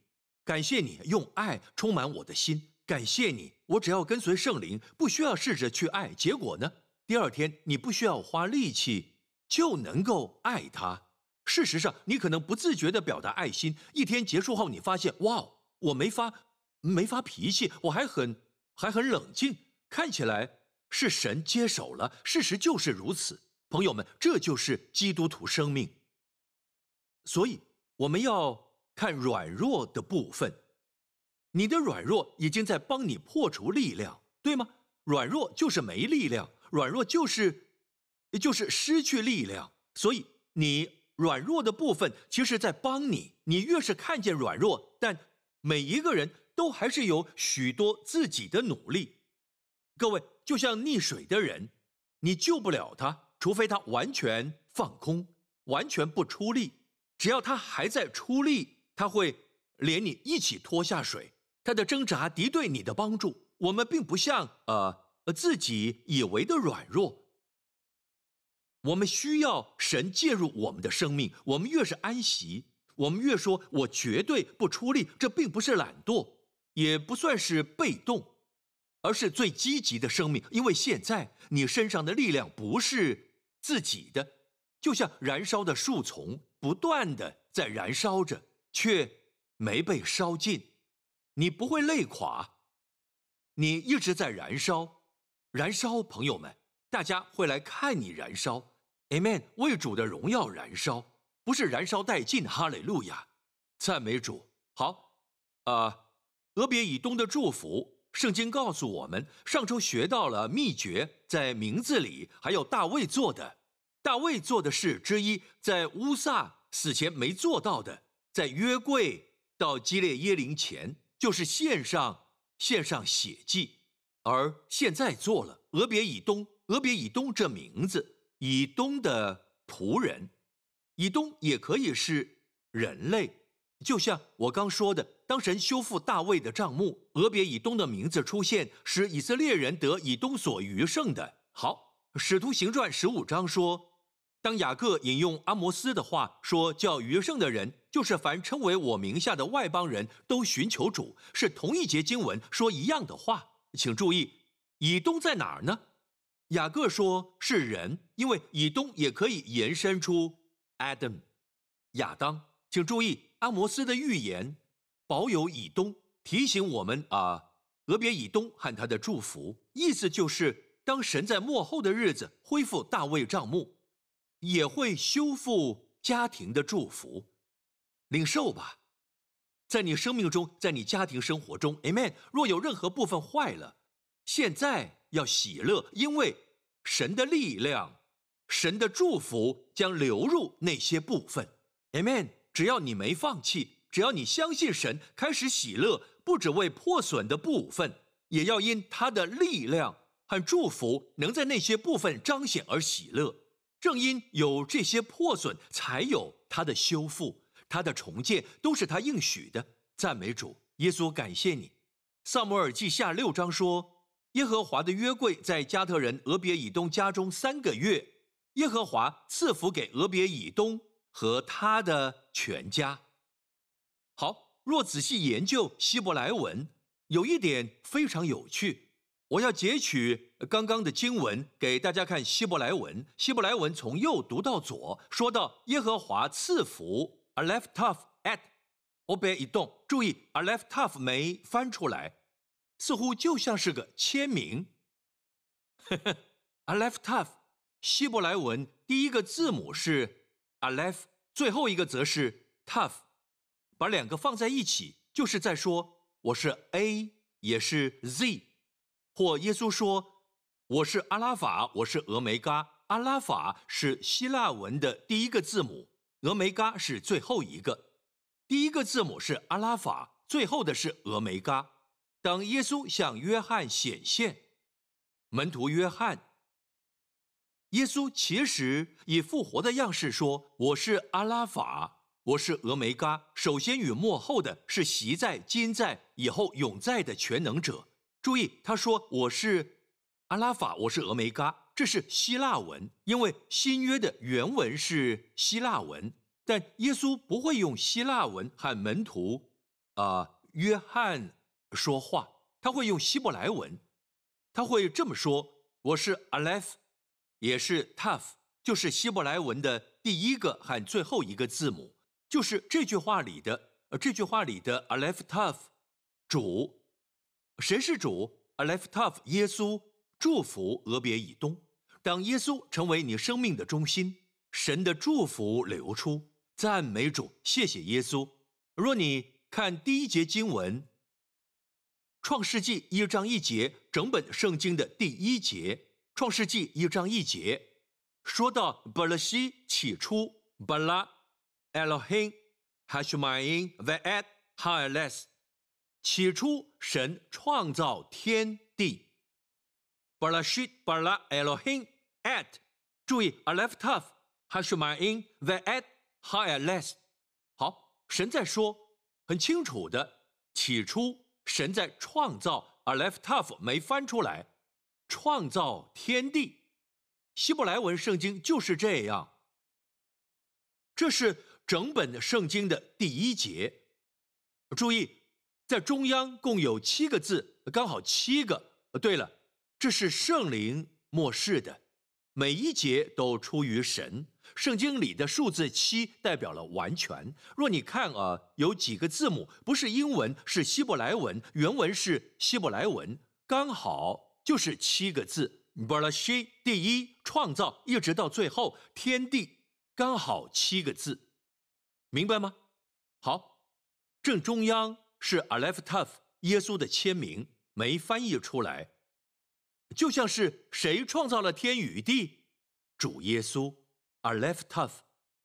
感谢你用爱充满我的心，感谢你，我只要跟随圣灵，不需要试着去爱。结果呢？第二天，你不需要花力气就能够爱他。事实上，你可能不自觉地表达爱心。一天结束后，你发现，哇，我没发没发脾气，我还很还很冷静，看起来是神接手了。事实就是如此，朋友们，这就是基督徒生命。所以，我们要看软弱的部分。你的软弱已经在帮你破除力量，对吗？软弱就是没力量。软弱就是，就是失去力量，所以你软弱的部分，其实在帮你。你越是看见软弱，但每一个人都还是有许多自己的努力。各位，就像溺水的人，你救不了他，除非他完全放空，完全不出力。只要他还在出力，他会连你一起拖下水。他的挣扎敌对你的帮助。我们并不像呃。自己以为的软弱，我们需要神介入我们的生命。我们越是安息，我们越说“我绝对不出力”。这并不是懒惰，也不算是被动，而是最积极的生命。因为现在你身上的力量不是自己的，就像燃烧的树丛，不断的在燃烧着，却没被烧尽。你不会累垮，你一直在燃烧。燃烧，朋友们，大家会来看你燃烧，Amen。为主的荣耀燃烧，不是燃烧殆尽，哈利路亚，赞美主。好，啊，俄别以东的祝福，圣经告诉我们，上周学到了秘诀，在名字里还有大卫做的，大卫做的事之一，在乌撒死前没做到的，在约柜到基列耶林前，就是献上献上血祭。而现在做了俄别以东，俄别以东这名字，以东的仆人，以东也可以是人类，就像我刚说的，当神修复大卫的帐幕，俄别以东的名字出现，使以色列人得以东所余剩的。好，使徒行传十五章说，当雅各引用阿摩斯的话说，叫余剩的人，就是凡称为我名下的外邦人都寻求主，是同一节经文说一样的话。请注意，以东在哪儿呢？雅各说是人，因为以东也可以延伸出 Adam 亚当。请注意，阿摩斯的预言保有以东，提醒我们啊，俄别以东和他的祝福，意思就是当神在末后的日子恢复大卫帐幕，也会修复家庭的祝福，领受吧。在你生命中，在你家庭生活中，Amen。若有任何部分坏了，现在要喜乐，因为神的力量、神的祝福将流入那些部分，Amen。只要你没放弃，只要你相信神，开始喜乐，不只为破损的部分，也要因他的力量和祝福能在那些部分彰显而喜乐。正因有这些破损，才有他的修复。他的重建都是他应许的，赞美主，耶稣感谢你。萨摩尔记下六章说，耶和华的约柜在加特人俄别以东家中三个月，耶和华赐福给俄别以东和他的全家。好，若仔细研究希伯来文，有一点非常有趣。我要截取刚刚的经文给大家看希伯来文。希伯来文从右读到左，说到耶和华赐福 a left tough at obey 一动，注意 a left tough 没翻出来，似乎就像是个签名。呵 呵 a left tough 希伯来文第一个字母是 a left，最后一个则是 tough，把两个放在一起，就是在说我是 A 也是 Z。或耶稣说：“我是阿拉法，我是俄梅嘎。阿拉法是希腊文的第一个字母，俄梅嘎是最后一个。第一个字母是阿拉法，最后的是俄梅嘎。当耶稣向约翰显现，门徒约翰，耶稣其实以复活的样式说：‘我是阿拉法，我是俄梅嘎。首先与幕后的是习在、今在、以后永在的全能者。’”注意，他说我是阿拉法，我是俄梅嘎，这是希腊文，因为新约的原文是希腊文。但耶稣不会用希腊文和门徒啊约翰说话，他会用希伯来文，他会这么说：我是 Aleph，也是 Tough，就是希伯来文的第一个和最后一个字母，就是这句话里的呃这句话里的 Aleph Tough 主。谁是主？Alephtof，耶稣祝福俄别以东。当耶稣成为你生命的中心，神的祝福流出，赞美主，谢谢耶稣。若你看第一节经文，《创世纪》一章一节，整本圣经的第一节，《创世纪》一章一节，说到巴拉西起初，巴拉，Elohim Hashmaim Ve'at Ha'eles。起初，神创造天地。Barashit bara Elohim at，注意 Alephtof Hashmaim the at higher less，。好，神在说很清楚的，起初神在创造 Alephtof 没翻出来，创造天地。希伯来文圣经就是这样。这是整本圣经的第一节。注意。在中央共有七个字，刚好七个。对了，这是圣灵漠视的，每一节都出于神。圣经里的数字七代表了完全。若你看啊，有几个字母不是英文，是希伯来文，原文是希伯来文，刚好就是七个字。巴拉西第一创造，一直到最后天地，刚好七个字，明白吗？好，正中央。是 Aleph Tough 耶稣的签名没翻译出来，就像是谁创造了天与地？主耶稣 Aleph Tough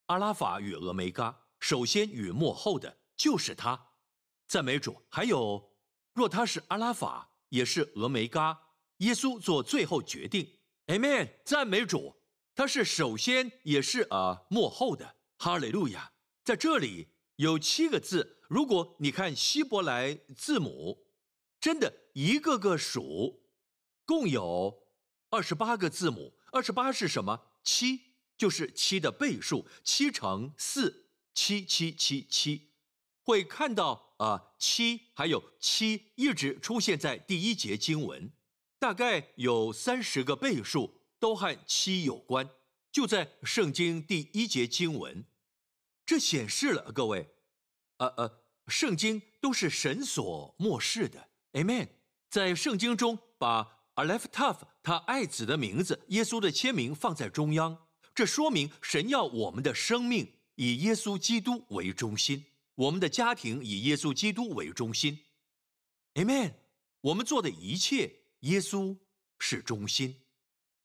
阿拉法与俄梅嘎，首先与幕后的就是他。赞美主。还有，若他是阿拉法，也是俄梅嘎，耶稣做最后决定。Amen。赞美主，他是首先也是啊幕后的。哈利路亚。在这里有七个字。如果你看希伯来字母，真的一个个数，共有二十八个字母。二十八是什么？七就是七的倍数，七乘四，七七七七。会看到啊，七还有七一直出现在第一节经文，大概有三十个倍数都和七有关，就在圣经第一节经文。这显示了各位，呃呃。圣经都是神所漠视的，Amen。在圣经中，把 Aleph Tough 他爱子的名字、耶稣的签名放在中央，这说明神要我们的生命以耶稣基督为中心，我们的家庭以耶稣基督为中心，Amen。我们做的一切，耶稣是中心。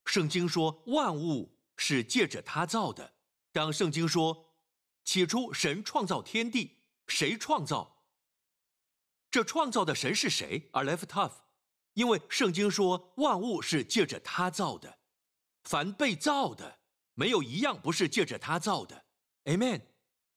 圣经说万物是借着他造的。当圣经说起初神创造天地。谁创造？这创造的神是谁？Aleph Tough，因为圣经说万物是借着他造的，凡被造的没有一样不是借着他造的。Amen，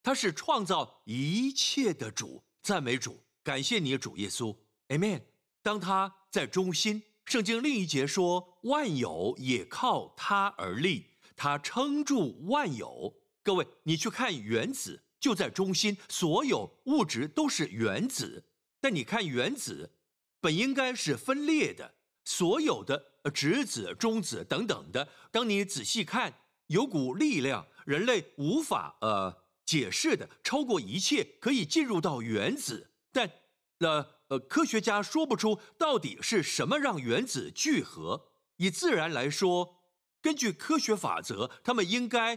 他是创造一切的主，赞美主，感谢你主耶稣。Amen，当他在中心，圣经另一节说万有也靠他而立。他撑住万有。各位，你去看原子，就在中心，所有物质都是原子。但你看原子，本应该是分裂的，所有的质子、中子等等的。当你仔细看，有股力量，人类无法呃解释的，超过一切，可以进入到原子。但呃呃，科学家说不出到底是什么让原子聚合。以自然来说，根据科学法则，他们应该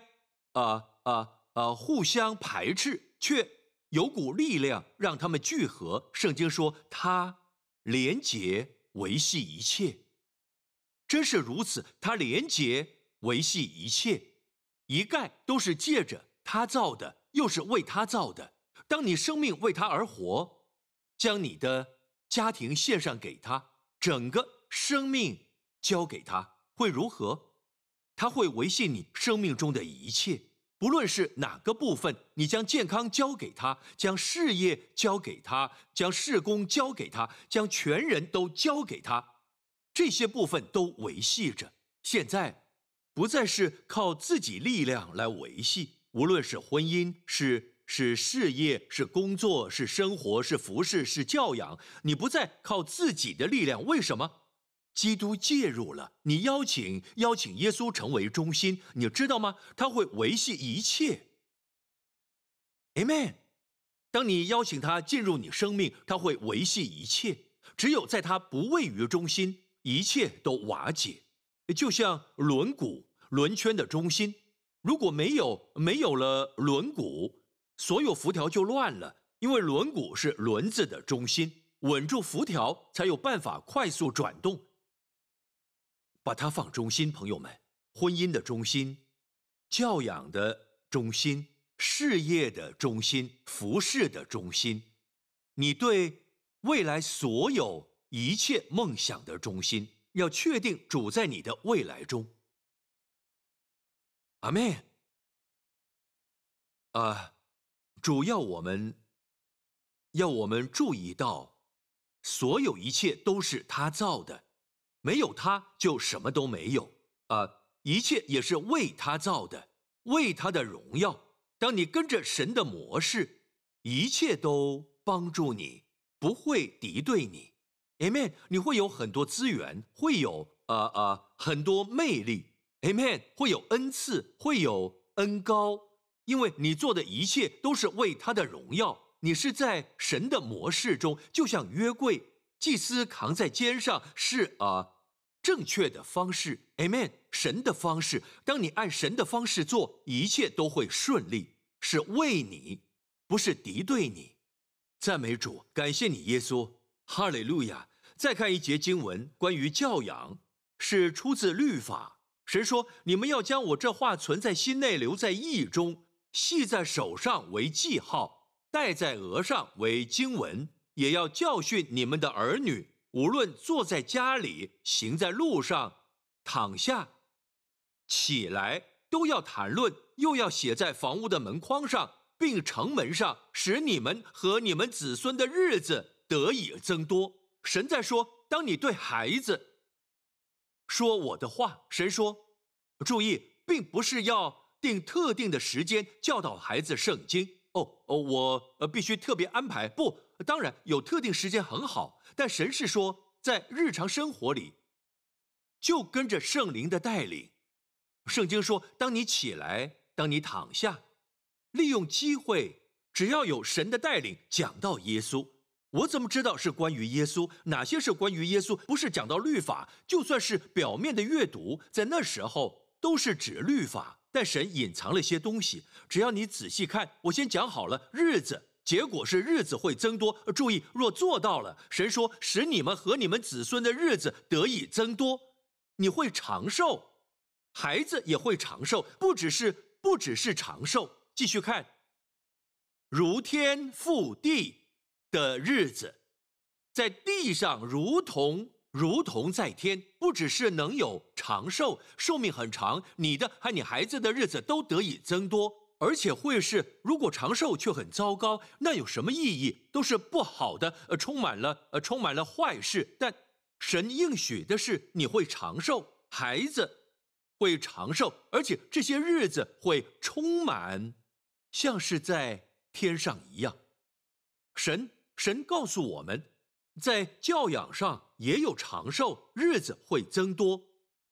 啊啊啊互相排斥，却有股力量让他们聚合。圣经说，它廉洁维系一切，真是如此。它廉洁维系一切，一概都是借着他造的，又是为他造的。当你生命为他而活。将你的家庭献上给他，整个生命交给他，会如何？他会维系你生命中的一切，不论是哪个部分，你将健康交给他，将事业交给他，将事工交给他，将全人都交给他，这些部分都维系着。现在不再是靠自己力量来维系，无论是婚姻是。是事业，是工作，是生活，是服饰，是教养。你不再靠自己的力量，为什么？基督介入了，你邀请邀请耶稣成为中心，你知道吗？他会维系一切。Amen。当你邀请他进入你生命，他会维系一切。只有在他不位于中心，一切都瓦解。就像轮毂轮圈的中心，如果没有没有了轮毂。所有辐条就乱了，因为轮毂是轮子的中心，稳住辐条才有办法快速转动。把它放中心，朋友们，婚姻的中心，教养的中心，事业的中心，服饰的中心，你对未来所有一切梦想的中心，要确定主在你的未来中。阿门。啊。主要我们要我们注意到，所有一切都是他造的，没有他就什么都没有啊！一切也是为他造的，为他的荣耀。当你跟着神的模式，一切都帮助你，不会敌对你。Amen。你会有很多资源，会有啊啊很多魅力。Amen。会有恩赐，会有恩高。因为你做的一切都是为他的荣耀，你是在神的模式中，就像约柜，祭司扛在肩上是啊正确的方式，Amen。神的方式，当你按神的方式做，一切都会顺利，是为你，不是敌对你。赞美主，感谢你耶稣，哈利路亚。再看一节经文，关于教养，是出自律法。神说：“你们要将我这话存在心内，留在意中。”系在手上为记号，戴在额上为经文，也要教训你们的儿女。无论坐在家里，行在路上，躺下，起来，都要谈论，又要写在房屋的门框上，并城门上，使你们和你们子孙的日子得以增多。神在说：当你对孩子说我的话，神说，注意，并不是要。定特定的时间教导孩子圣经哦哦，我呃必须特别安排。不，当然有特定时间很好，但神是说在日常生活里，就跟着圣灵的带领。圣经说，当你起来，当你躺下，利用机会，只要有神的带领，讲到耶稣。我怎么知道是关于耶稣？哪些是关于耶稣？不是讲到律法，就算是表面的阅读，在那时候都是指律法。但神隐藏了些东西，只要你仔细看，我先讲好了。日子，结果是日子会增多。注意，若做到了，神说使你们和你们子孙的日子得以增多，你会长寿，孩子也会长寿，不只是不只是长寿。继续看，如天覆地的日子，在地上如同。如同在天，不只是能有长寿，寿命很长，你的和你孩子的日子都得以增多，而且会是，如果长寿却很糟糕，那有什么意义？都是不好的，呃，充满了呃，充满了坏事。但神应许的是，你会长寿，孩子会长寿，而且这些日子会充满，像是在天上一样。神神告诉我们，在教养上也有长寿，日子会增多，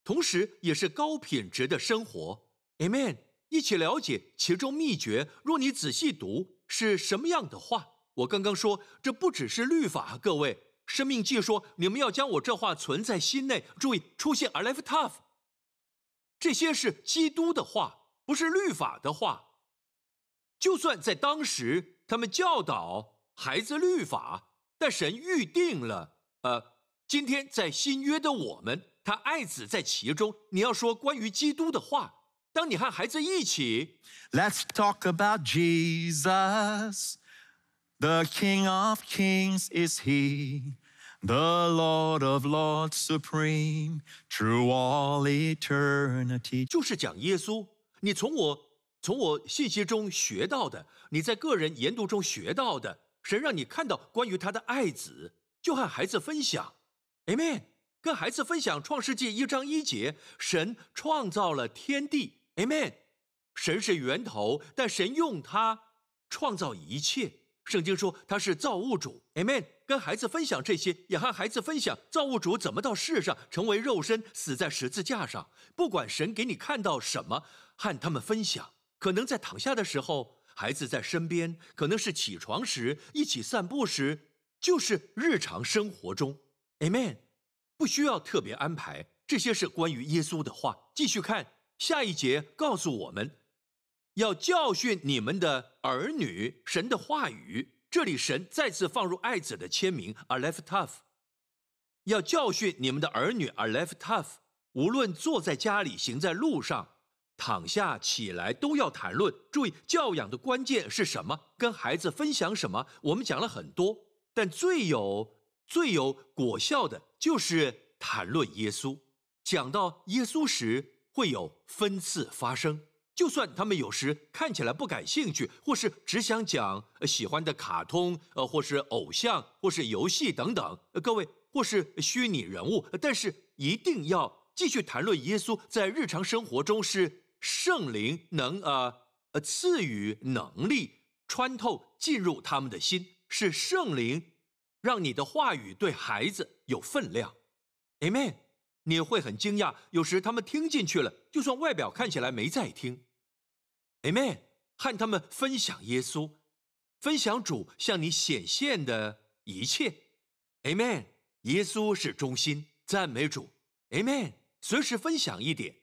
同时也是高品质的生活。Amen。一起了解其中秘诀。若你仔细读是什么样的话，我刚刚说这不只是律法，各位。生命记说你们要将我这话存在心内。注意出现 a l e f tough，这些是基督的话，不是律法的话。就算在当时他们教导孩子律法，但神预定了，呃，今天在新约的我们，他爱子在其中。你要说关于基督的话。当你和孩子一起，Let's talk about Jesus, the King of Kings is He, the Lord of Lords supreme, through all eternity。就是讲耶稣。你从我从我信息中学到的，你在个人研读中学到的，神让你看到关于他的爱子，就和孩子分享。Amen。跟孩子分享创世纪一章一节，神创造了天地。Amen，神是源头，但神用它创造一切。圣经说他是造物主。Amen，跟孩子分享这些，也和孩子分享造物主怎么到世上成为肉身，死在十字架上。不管神给你看到什么，和他们分享。可能在躺下的时候，孩子在身边；可能是起床时，一起散步时，就是日常生活中。Amen，不需要特别安排。这些是关于耶稣的话。继续看。下一节告诉我们，要教训你们的儿女，神的话语。这里神再次放入爱子的签名，a left tough。要教训你们的儿女，a left tough。无论坐在家里，行在路上，躺下起来，都要谈论。注意，教养的关键是什么？跟孩子分享什么？我们讲了很多，但最有最有果效的就是谈论耶稣。讲到耶稣时。会有分次发生，就算他们有时看起来不感兴趣，或是只想讲喜欢的卡通，呃，或是偶像，或是游戏等等，各位，或是虚拟人物，但是一定要继续谈论耶稣在日常生活中是圣灵能呃呃赐予能力穿透进入他们的心，是圣灵让你的话语对孩子有分量，Amen。你会很惊讶，有时他们听进去了，就算外表看起来没在听。Amen，和他们分享耶稣，分享主向你显现的一切。Amen，耶稣是中心，赞美主。Amen，随时分享一点，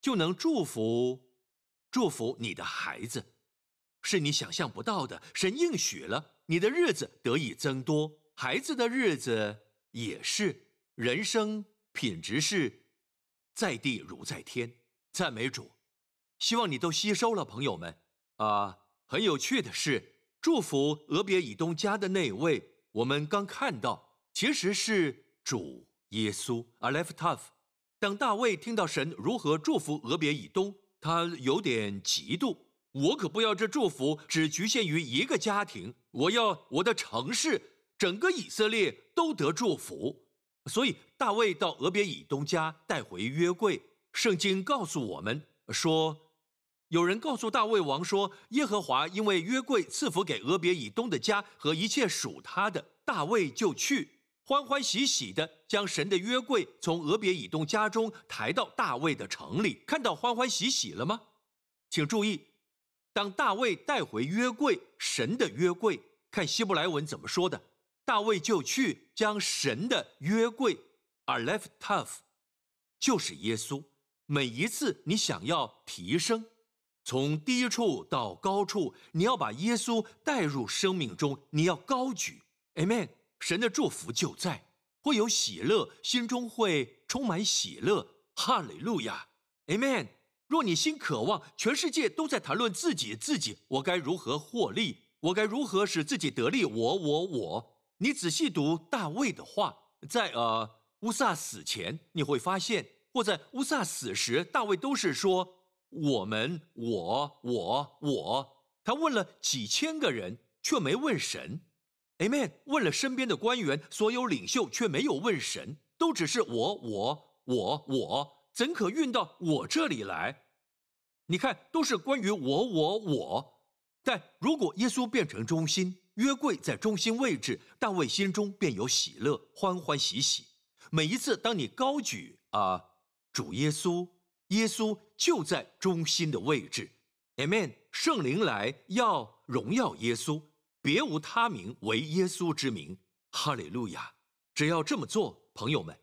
就能祝福祝福你的孩子，是你想象不到的。神应许了，你的日子得以增多，孩子的日子也是人生。品质是在地如在天，赞美主。希望你都吸收了，朋友们啊！很有趣的是，祝福俄别以东家的那位，我们刚看到，其实是主耶稣。a left tough。当大卫听到神如何祝福俄别以东，他有点嫉妒。我可不要这祝福只局限于一个家庭，我要我的城市，整个以色列都得祝福。所以大卫到俄别以东家带回约柜。圣经告诉我们说，有人告诉大卫王说，耶和华因为约柜赐福给俄别以东的家和一切属他的，大卫就去欢欢喜喜的将神的约柜从俄别以东家中抬到大卫的城里。看到欢欢喜喜了吗？请注意，当大卫带回约柜，神的约柜，看希伯来文怎么说的。大卫就去将神的约柜 a l e f tough，就是耶稣。每一次你想要提升，从低处到高处，你要把耶稣带入生命中，你要高举，amen。神的祝福就在，会有喜乐，心中会充满喜乐，哈利路亚，amen。若你心渴望，全世界都在谈论自己，自己，我该如何获利？我该如何使自己得利？我，我，我。你仔细读大卫的话，在呃乌萨死前，你会发现，或在乌萨死时，大卫都是说我们、我、我、我。他问了几千个人，却没问神。Amen。问了身边的官员、所有领袖，却没有问神，都只是我、我、我、我。怎可运到我这里来？你看，都是关于我，我，我。但如果耶稣变成中心，约柜在中心位置，大卫心中便有喜乐，欢欢喜喜。每一次当你高举啊主耶稣，耶稣就在中心的位置。Amen。圣灵来要荣耀耶稣，别无他名，为耶稣之名。哈利路亚！只要这么做，朋友们，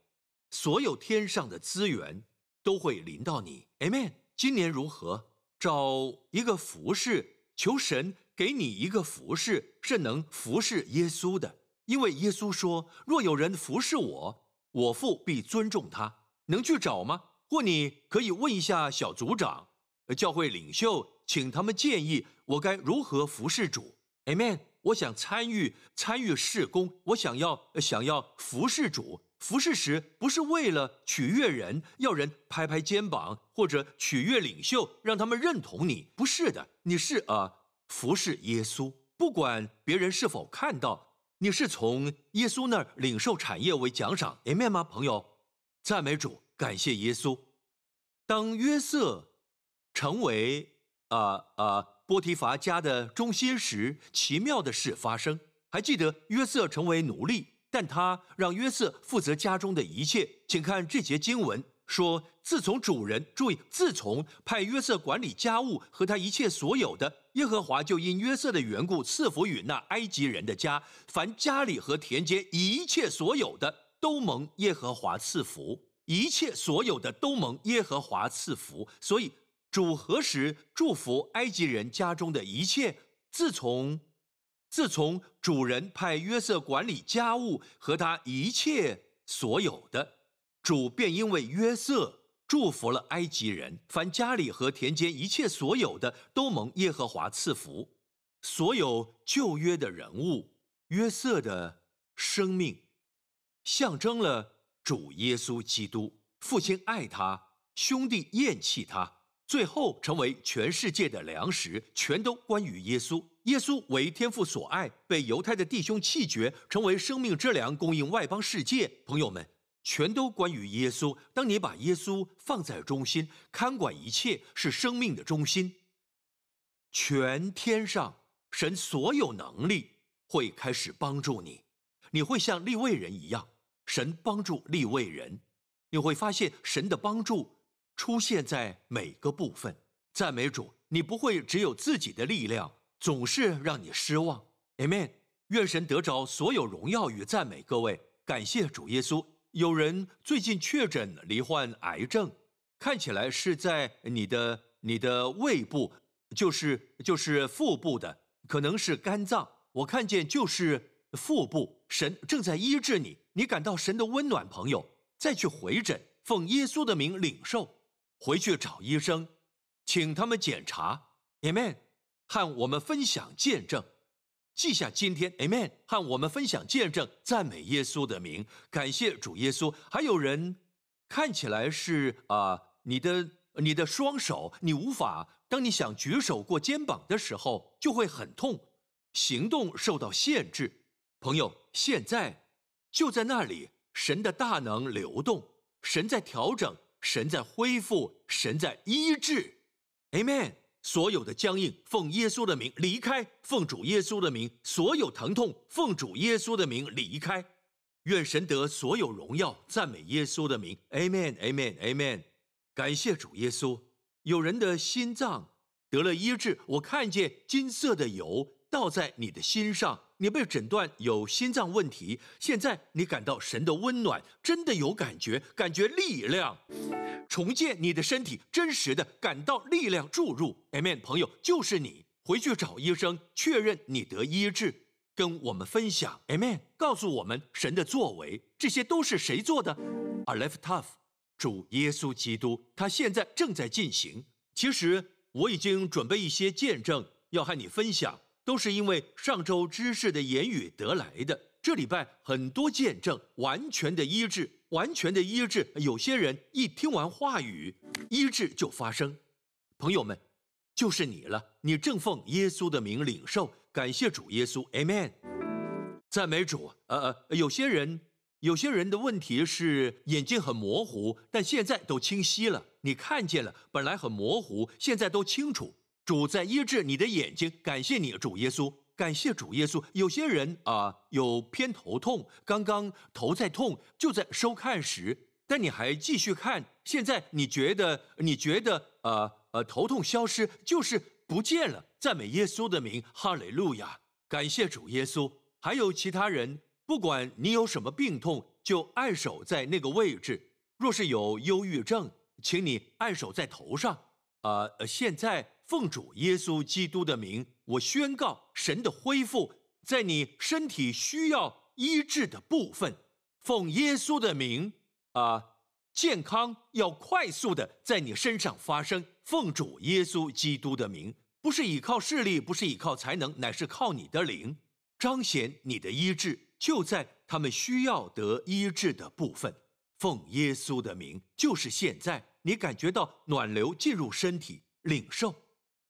所有天上的资源都会临到你。Amen。今年如何？找一个服饰，求神给你一个服饰，是能服侍耶稣的。因为耶稣说：“若有人服侍我，我父必尊重他。”能去找吗？或你可以问一下小组长、教会领袖，请他们建议我该如何服侍主。Amen。我想参与参与事工，我想要想要服侍主。服侍时不是为了取悦人，要人拍拍肩膀，或者取悦领袖，让他们认同你。不是的，你是啊，服侍耶稣。不管别人是否看到，你是从耶稣那儿领受产业为奖赏。Amen 吗，朋友？赞美主，感谢耶稣。当约瑟成为啊啊波提乏家的中心时，奇妙的事发生。还记得约瑟成为奴隶，但他让约瑟负责家中的一切。请看这节经文说：自从主人注意，自从派约瑟管理家务和他一切所有的，耶和华就因约瑟的缘故赐福与那埃及人的家，凡家里和田间一切所有的。都蒙耶和华赐福，一切所有的都蒙耶和华赐福。所以主何时祝福埃及人家中的一切？自从自从主人派约瑟管理家务和他一切所有的，主便因为约瑟祝福了埃及人，凡家里和田间一切所有的都蒙耶和华赐福。所有旧约的人物，约瑟的生命。象征了主耶稣基督，父亲爱他，兄弟厌弃他，最后成为全世界的粮食，全都关于耶稣。耶稣为天父所爱，被犹太的弟兄弃绝，成为生命之粮，供应外邦世界。朋友们，全都关于耶稣。当你把耶稣放在中心，看管一切，是生命的中心，全天上神所有能力会开始帮助你，你会像立位人一样。神帮助立位人，你会发现神的帮助出现在每个部分。赞美主，你不会只有自己的力量，总是让你失望。Amen。愿神得着所有荣耀与赞美。各位，感谢主耶稣。有人最近确诊罹患癌症，看起来是在你的你的胃部，就是就是腹部的，可能是肝脏。我看见就是腹部，神正在医治你。你感到神的温暖，朋友，再去回诊，奉耶稣的名领受，回去找医生，请他们检查，Amen，和我们分享见证，记下今天，Amen，和我们分享见证，赞美耶稣的名，感谢主耶稣。还有人看起来是啊，你的你的双手，你无法，当你想举手过肩膀的时候，就会很痛，行动受到限制，朋友，现在。就在那里，神的大能流动，神在调整，神在恢复，神在医治，Amen。所有的僵硬，奉耶稣的名离开；奉主耶稣的名，所有疼痛，奉主耶稣的名离开。愿神得所有荣耀，赞美耶稣的名，Amen，Amen，Amen。感谢主耶稣。有人的心脏得了医治，我看见金色的油倒在你的心上。你被诊断有心脏问题，现在你感到神的温暖，真的有感觉，感觉力量重建你的身体，真实的感到力量注入。Amen，朋友，就是你回去找医生确认你得医治，跟我们分享。Amen，告诉我们神的作为，这些都是谁做的 a l e f tough，主耶稣基督，他现在正在进行。其实我已经准备一些见证要和你分享。都是因为上周知识的言语得来的。这礼拜很多见证，完全的医治，完全的医治。有些人一听完话语，医治就发生。朋友们，就是你了。你正奉耶稣的名领受，感谢主耶稣，Amen。赞美主。呃呃，有些人。有些人的问题是眼睛很模糊，但现在都清晰了。你看见了，本来很模糊，现在都清楚。主在医治你的眼睛，感谢你，主耶稣，感谢主耶稣。有些人啊，有偏头痛，刚刚头在痛，就在收看时，但你还继续看。现在你觉得，你觉得，呃呃，头痛消失，就是不见了。赞美耶稣的名，哈利路亚，感谢主耶稣。还有其他人。不管你有什么病痛，就按手在那个位置。若是有忧郁症，请你按手在头上。啊，现在奉主耶稣基督的名，我宣告神的恢复在你身体需要医治的部分。奉耶稣的名，啊，健康要快速的在你身上发生。奉主耶稣基督的名，不是依靠势力，不是依靠才能，乃是靠你的灵，彰显你的医治。就在他们需要得医治的部分，奉耶稣的名，就是现在，你感觉到暖流进入身体，领受。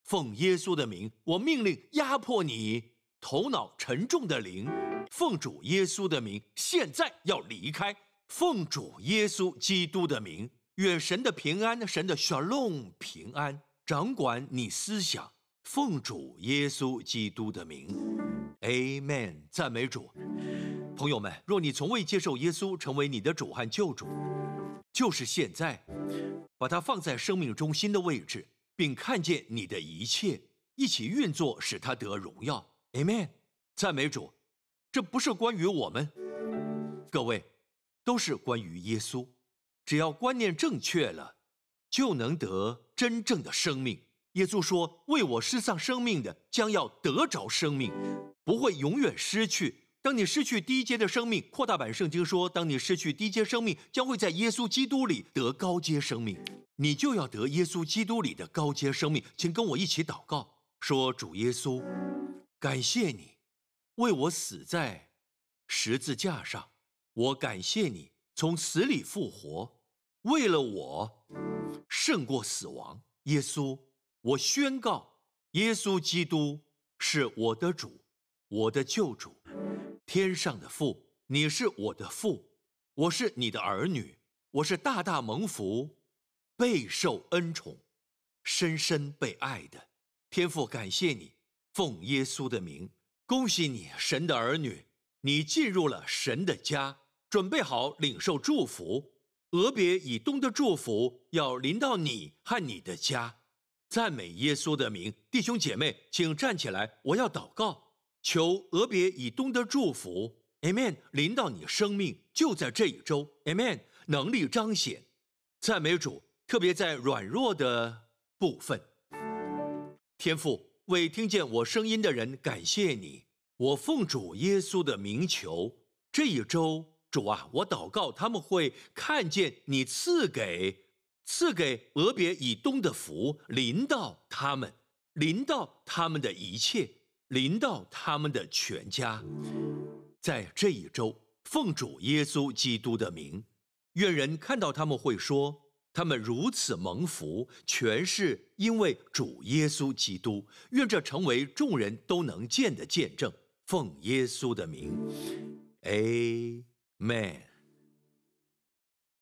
奉耶稣的名，我命令压迫你头脑沉重的灵，奉主耶稣的名，现在要离开。奉主耶稣基督的名，愿神的平安，神的 shalom 平安掌管你思想。奉主耶稣基督的名，Amen，赞美主。朋友们，若你从未接受耶稣成为你的主和救主，就是现在，把它放在生命中心的位置，并看见你的一切一起运作，使他得荣耀。Amen，赞美主。这不是关于我们，各位，都是关于耶稣。只要观念正确了，就能得真正的生命。耶稣说：“为我失丧生命的，将要得着生命，不会永远失去。”当你失去低阶的生命，扩大版圣经说：当你失去低阶生命，将会在耶稣基督里得高阶生命。你就要得耶稣基督里的高阶生命，请跟我一起祷告，说：主耶稣，感谢你为我死在十字架上，我感谢你从死里复活，为了我胜过死亡。耶稣，我宣告，耶稣基督是我的主，我的救主。天上的父，你是我的父，我是你的儿女，我是大大蒙福、备受恩宠、深深被爱的天父。感谢你，奉耶稣的名，恭喜你，神的儿女，你进入了神的家，准备好领受祝福。俄别以东的祝福要临到你和你的家。赞美耶稣的名，弟兄姐妹，请站起来，我要祷告。求俄别以东的祝福，Amen，临到你生命，就在这一周，Amen，能力彰显，赞美主，特别在软弱的部分。天父为听见我声音的人感谢你，我奉主耶稣的名求，这一周，主啊，我祷告他们会看见你赐给赐给俄别以东的福，临到他们，临到他们的一切。临到他们的全家，在这一周，奉主耶稣基督的名，愿人看到他们会说，他们如此蒙福，全是因为主耶稣基督。愿这成为众人都能见的见证。奉耶稣的名，Amen。